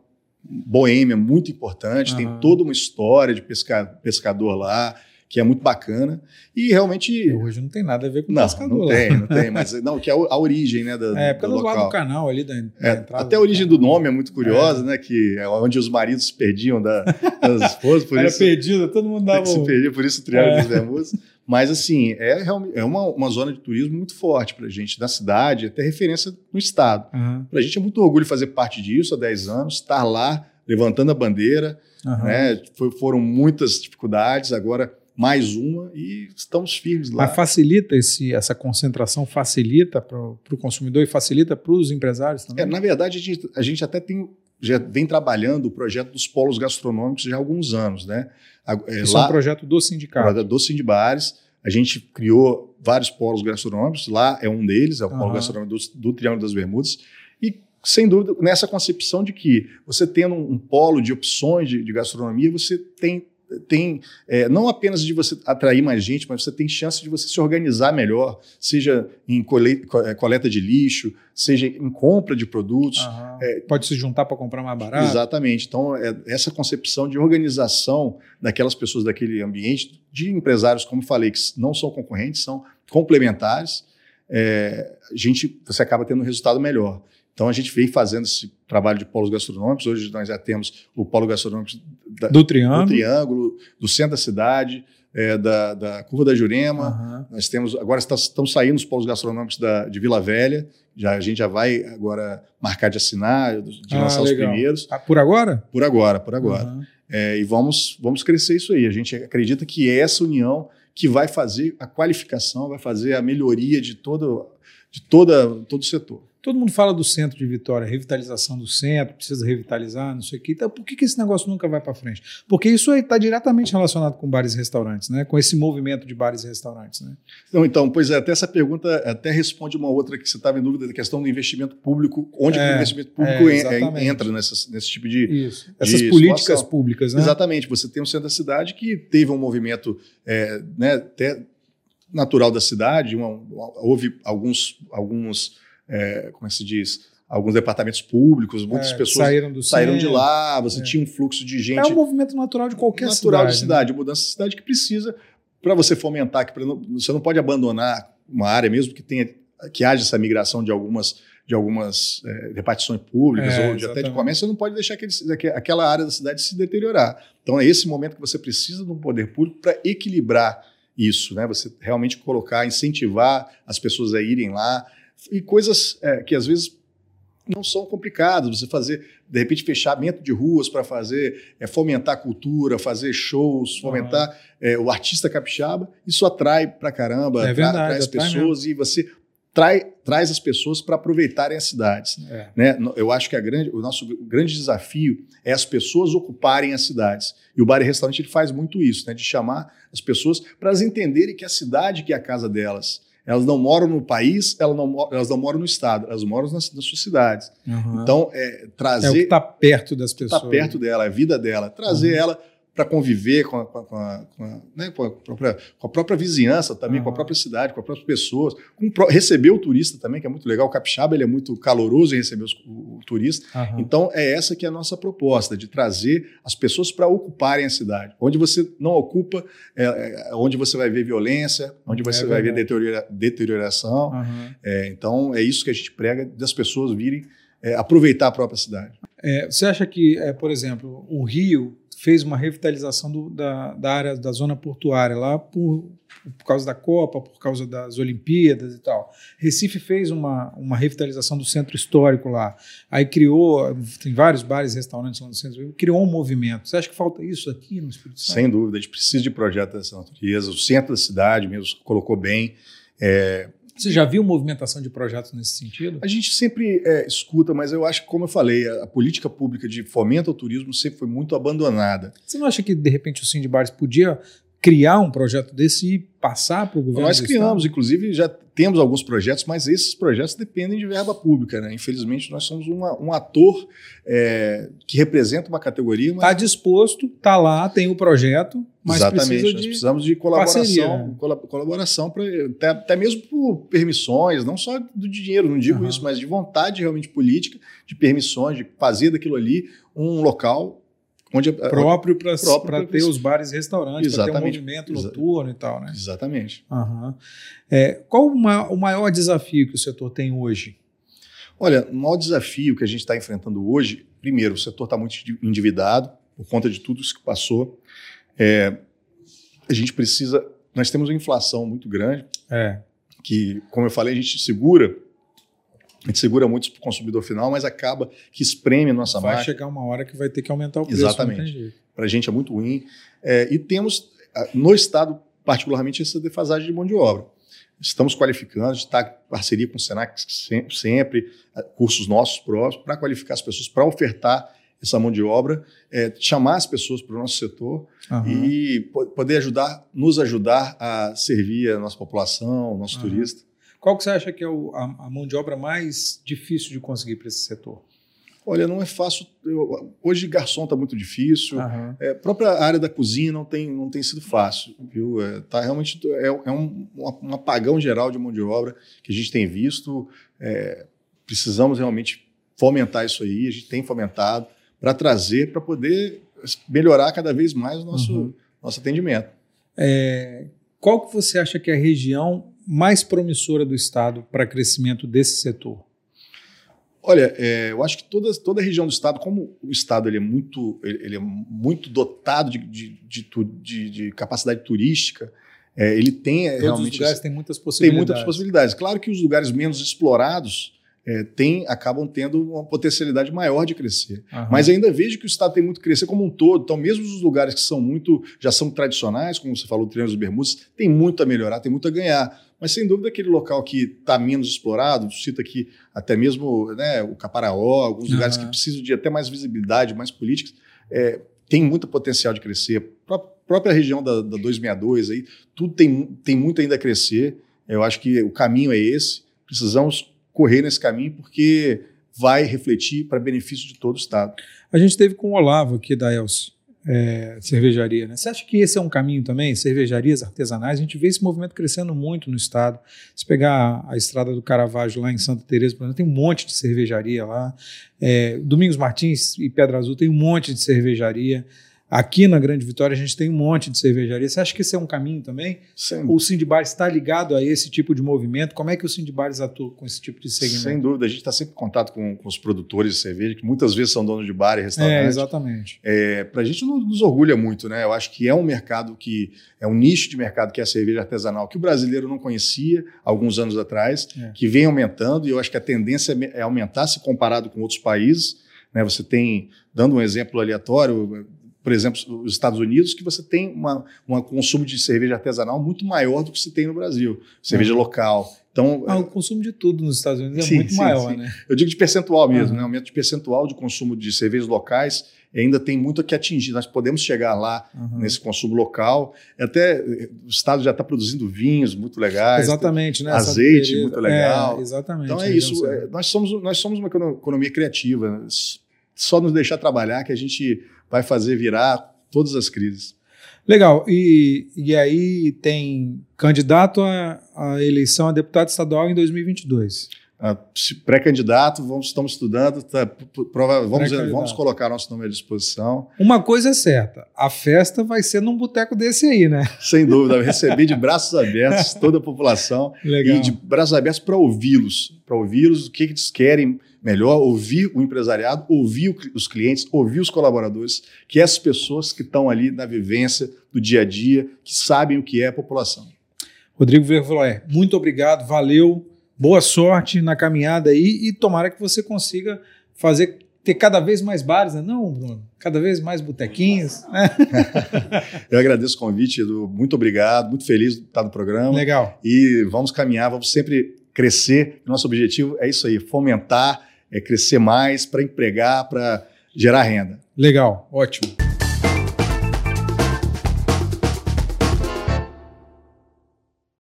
boêmia muito importante. Aham. Tem toda uma história de pesca, pescador lá, que é muito bacana. E realmente. E hoje não tem nada a ver com Não, pescador. não lá. tem, não tem. [laughs] Mas não, que é a origem né, da, É, do pelo lado local. do canal ali da, da É, entrada até a do origem do canal. nome é muito curiosa, né? Que é onde os maridos se perdiam da, das esposas, por Era isso perdido, todo mundo dava. [laughs] se perdia, por isso o Triângulo É. das Bermudas. Mas, assim, é, é uma, uma zona de turismo muito forte para a gente, na cidade, até referência no Estado. Aham, Para a gente é muito orgulho fazer parte disso há 10 anos, estar lá, levantando a bandeira. aham. Né? Foi- foram muitas dificuldades, agora mais uma, e estamos firmes lá. Mas facilita esse, essa concentração, facilita para o consumidor e facilita para os empresários também? É, na verdade, a gente, a gente até tem, já vem trabalhando o projeto dos polos gastronômicos já há alguns anos. Né? É, Isso é um projeto do sindicato. Do Sindibares. A gente criou vários polos gastronômicos, lá é um deles, é o polo Aham. gastronômico do, do Triângulo das Bermudas. E, sem dúvida, nessa concepção de que você tendo um, um polo de opções de, de gastronomia, você tem, tem é, não apenas de você atrair mais gente, mas você tem chance de você se organizar melhor, seja em é, coleta de lixo, seja em compra de produtos. Aham. Pode se juntar para comprar mais barato. É. Exatamente. Então, é essa concepção de organização daquelas pessoas daquele ambiente, de empresários, como falei, que não são concorrentes, são complementares, é, a gente, você acaba tendo um resultado melhor. Então, a gente vem fazendo esse trabalho de polos gastronômicos. Hoje, nós já temos o polo gastronômico da- Do Triângulo. do Triângulo, do centro da cidade, é, da, da Curva da Jurema. Aham. Nós temos agora está- estão saindo os polos gastronômicos da, de Vila Velha. Já a gente já vai agora marcar de assinar, de Ah, lançar os legal. primeiros. Ah, por agora? Por agora, por agora. Aham. É, e vamos, vamos crescer isso aí. A gente acredita que é essa união que vai fazer a qualificação, vai fazer a melhoria de todo, de toda, todo o setor. Todo mundo fala do centro de Vitória, revitalização do centro, precisa revitalizar, não sei o quê. Então, por que, que esse negócio nunca vai para frente? Porque isso aí está diretamente relacionado com bares e restaurantes, né? com esse movimento de bares e restaurantes. Né? Então, então, pois é, até essa pergunta até responde uma outra que você estava em dúvida da questão do investimento público, onde É, o investimento público é, en- exatamente. entra nessas- nesse tipo de, Isso. Essas de políticas situação. públicas, né? Exatamente. Você tem um centro da cidade que teve um movimento é, né, até natural da cidade. uma- houve alguns, alguns é, como é que se diz, alguns departamentos públicos, muitas É, pessoas saíram do saíram de lá. Você É. tinha um fluxo de É gente um movimento natural de qualquer natural cidade. de cidade, mudança de cidade que precisa para você fomentar, que não- você não pode abandonar uma área mesmo que tenha que haja essa migração de algumas de algumas é, repartições públicas É, ou de, até de comércio, você não pode deixar aquele, aque- aquela área da cidade se deteriorar. Então é esse momento que você precisa do poder público para equilibrar isso, né? Você realmente colocar, incentivar as pessoas a irem lá e coisas é, que às vezes não são complicadas. Você fazer, de repente, fechamento de ruas para fazer, é, fomentar a cultura, fazer shows, fomentar é, o artista capixaba. Isso atrai pra caramba, É verdade, traz atrai pessoas e você trai, traz as pessoas para aproveitarem as cidades. É. Né? Eu acho que a grande, o nosso grande desafio é as pessoas ocuparem as cidades. E o Bar e Restaurante ele faz muito isso, né? de chamar as pessoas para elas entenderem que a cidade que é a casa delas. Elas não moram no país, elas não, elas não moram no estado, elas moram nas, nas suas cidades. Uhum. Então, é, é o que trazer está perto das pessoas. está perto dela, é a vida dela, trazer Uhum. ela para conviver com a, com, a, com, a, né, com a própria, com a própria vizinhança também, com a Uhum. própria cidade, com as próprias pessoas, receber o turista também, que é muito legal. O capixaba ele é muito caloroso em receber os- o, o turista. Aham. Então é essa que é a nossa proposta, de trazer as pessoas para ocuparem a cidade. Onde você não ocupa, é, é onde você vai ver violência, onde você É vai ver deteriora- deterioração. É, então é isso que a gente prega, das pessoas virem é, aproveitar a própria cidade. É, você acha que, é, por exemplo, o Rio fez uma revitalização do- da, da área da zona portuária lá por, por causa da Copa, por causa das Olimpíadas e tal. Recife fez uma, uma revitalização do centro histórico lá. Aí criou, tem vários bares e restaurantes lá no centro, criou um movimento. Você acha que falta isso aqui no Espírito Santo? Sem dúvida, a gente precisa de projetos dessa natureza. O centro da cidade mesmo colocou bem. É, Você já viu movimentação de projetos nesse sentido? A gente sempre é, escuta, mas eu acho que, como eu falei, a, a, política pública de fomento ao turismo sempre foi muito abandonada. Você não acha que, de repente, o Sindibares podia criar um projeto desse e passar para o governo? Nós criamos, estado? inclusive, já temos alguns projetos, mas esses projetos dependem de verba pública. Né? Infelizmente, nós somos uma, um ator é, que representa uma categoria. Está mas... disposto, está lá, tem o projeto, mas Exatamente, precisa nós de precisamos de colaboração, parceria, né? colaboração pra, até, até, mesmo por permissões, não só do dinheiro, não digo uhum. isso, mas de vontade realmente política, de permissões, de fazer daquilo ali um local Onde, próprio para ter os bares e restaurantes, para ter um movimento noturno e tal, né? Exatamente. Uhum. É, qual o maior, o maior desafio que o setor tem hoje? Olha, o maior desafio que a gente está enfrentando hoje, primeiro, o setor está muito endividado por conta de tudo isso que passou. É, a gente precisa. Nós temos uma inflação muito grande. É. Que, como eu falei, a gente segura a gente segura muito para o consumidor final, mas acaba que espreme a nossa vai marca. Vai chegar uma hora que vai ter que aumentar o preço. Exatamente. Para a gente é muito ruim. É, e temos, no Estado, particularmente, essa defasagem de mão de obra. Estamos qualificando, está em parceria com o Senac sempre, cursos nossos próprios, para qualificar as pessoas, para ofertar essa mão de obra, é, chamar as pessoas para o nosso setor uhum. e poder ajudar, nos ajudar a servir a nossa população, o nosso uhum. turista. Qual que você acha que é o, a, a, mão de obra mais difícil de conseguir para esse setor? Olha, não é fácil. Eu, hoje garçom está muito difícil. Uhum. É, a própria área da cozinha não tem, não tem sido fácil, viu? É, tá realmente é, é um, um, apagão geral de mão de obra que a gente tem visto. É, precisamos realmente fomentar isso aí. A gente tem fomentado para trazer, para poder melhorar cada vez mais o nosso, uhum. nosso atendimento. É, qual que você acha que é a região mais promissora do Estado para crescimento desse setor? Olha, é, eu acho que toda, toda a região do estado, como o estado ele é muito, ele, é muito dotado de, de, de, de capacidade turística, é, ele tem Todos realmente. Os lugares têm muitas possibilidades. Tem muitas possibilidades. Claro que os lugares menos explorados é, tem, acabam tendo uma potencialidade maior de crescer. Uhum. Mas ainda vejo que o Estado tem muito que crescer como um todo. Então, mesmo os lugares que são muito, já são tradicionais, como você falou, o Triângulo dos Bermudas, tem muito a melhorar, tem muito a ganhar. Mas, sem dúvida, aquele local que está menos explorado, cita aqui até mesmo né, o Caparaó, alguns uhum. lugares que precisam de até mais visibilidade, mais políticas, é, tem muito potencial de crescer. A própria região da, da 262, aí, tudo tem, tem muito ainda a crescer. Eu acho que o caminho é esse. Precisamos correr nesse caminho, porque vai refletir para benefício de todo o Estado. A gente teve com o Olavo aqui da Elcio, é, cervejaria. Né? Você acha que esse é um caminho também? Cervejarias artesanais, a gente vê esse movimento crescendo muito no Estado. Se pegar a estrada do Caravaggio lá em Santa Teresa, por exemplo, tem um monte de cervejaria lá. É, Domingos Martins e Pedra Azul tem um monte de cervejaria. Aqui na Grande Vitória a gente tem um monte de cervejaria. Você acha que esse é um caminho também? Sim. O Sindibar está ligado a esse tipo de movimento? Como é que o Sindibares atua com esse tipo de segmento? Sem dúvida, a gente está sempre em contato com, com, os produtores de cerveja, que muitas vezes são donos de bar e restaurante. É, exatamente. É, Para a gente nos orgulha muito, né? Eu acho que é um mercado que é um nicho de mercado que é a cerveja artesanal, que o brasileiro não conhecia alguns anos atrás, é. que vem aumentando, e eu acho que a tendência é aumentar se comparado com outros países. Né? Você tem, dando um exemplo aleatório, por exemplo, os Estados Unidos, que você tem uma, um consumo de cerveja artesanal muito maior do que se tem no Brasil, cerveja uhum. local. Então, ah, o consumo de tudo nos Estados Unidos é sim, muito sim, maior, sim. né? Eu digo de percentual mesmo, uhum. né? Aumento de percentual de consumo de cervejas locais ainda tem muito a que atingir. Nós podemos chegar lá uhum. nesse consumo local. Até o estado já está produzindo vinhos muito legais. Exatamente, né? Azeite muito legal. É, exatamente. Então é isso. É, nós somos nós somos uma economia criativa. Só nos deixar trabalhar que a gente vai fazer virar todas as crises. Legal. E, e aí tem candidato à, à eleição a deputado estadual em 2022. Ah, pré-candidato, estamos estudando, tá, prova, vamos, vamos colocar nosso nome à disposição. Uma coisa é certa, a festa vai ser num boteco desse aí, né? [laughs] Sem dúvida, recebi de braços abertos toda a população [laughs] Legal. e de braços abertos para ouvi-los, para ouvi-los, o que eles querem melhor, ouvir o empresariado, ouvir os clientes, ouvir os colaboradores, que essas as pessoas que estão ali na vivência do dia a dia, que sabem o que é a população. Rodrigo Vervolé, muito obrigado, valeu, boa sorte na caminhada aí e tomara que você consiga fazer ter cada vez mais bares, né? não, Bruno? Cada vez mais botequinhos. Né? [laughs] Eu agradeço o convite, Edu. Muito obrigado, muito feliz de estar no programa. Legal. E vamos caminhar, vamos sempre crescer. Nosso objetivo é isso aí, fomentar é, crescer mais, para empregar, para gerar renda. Legal, ótimo.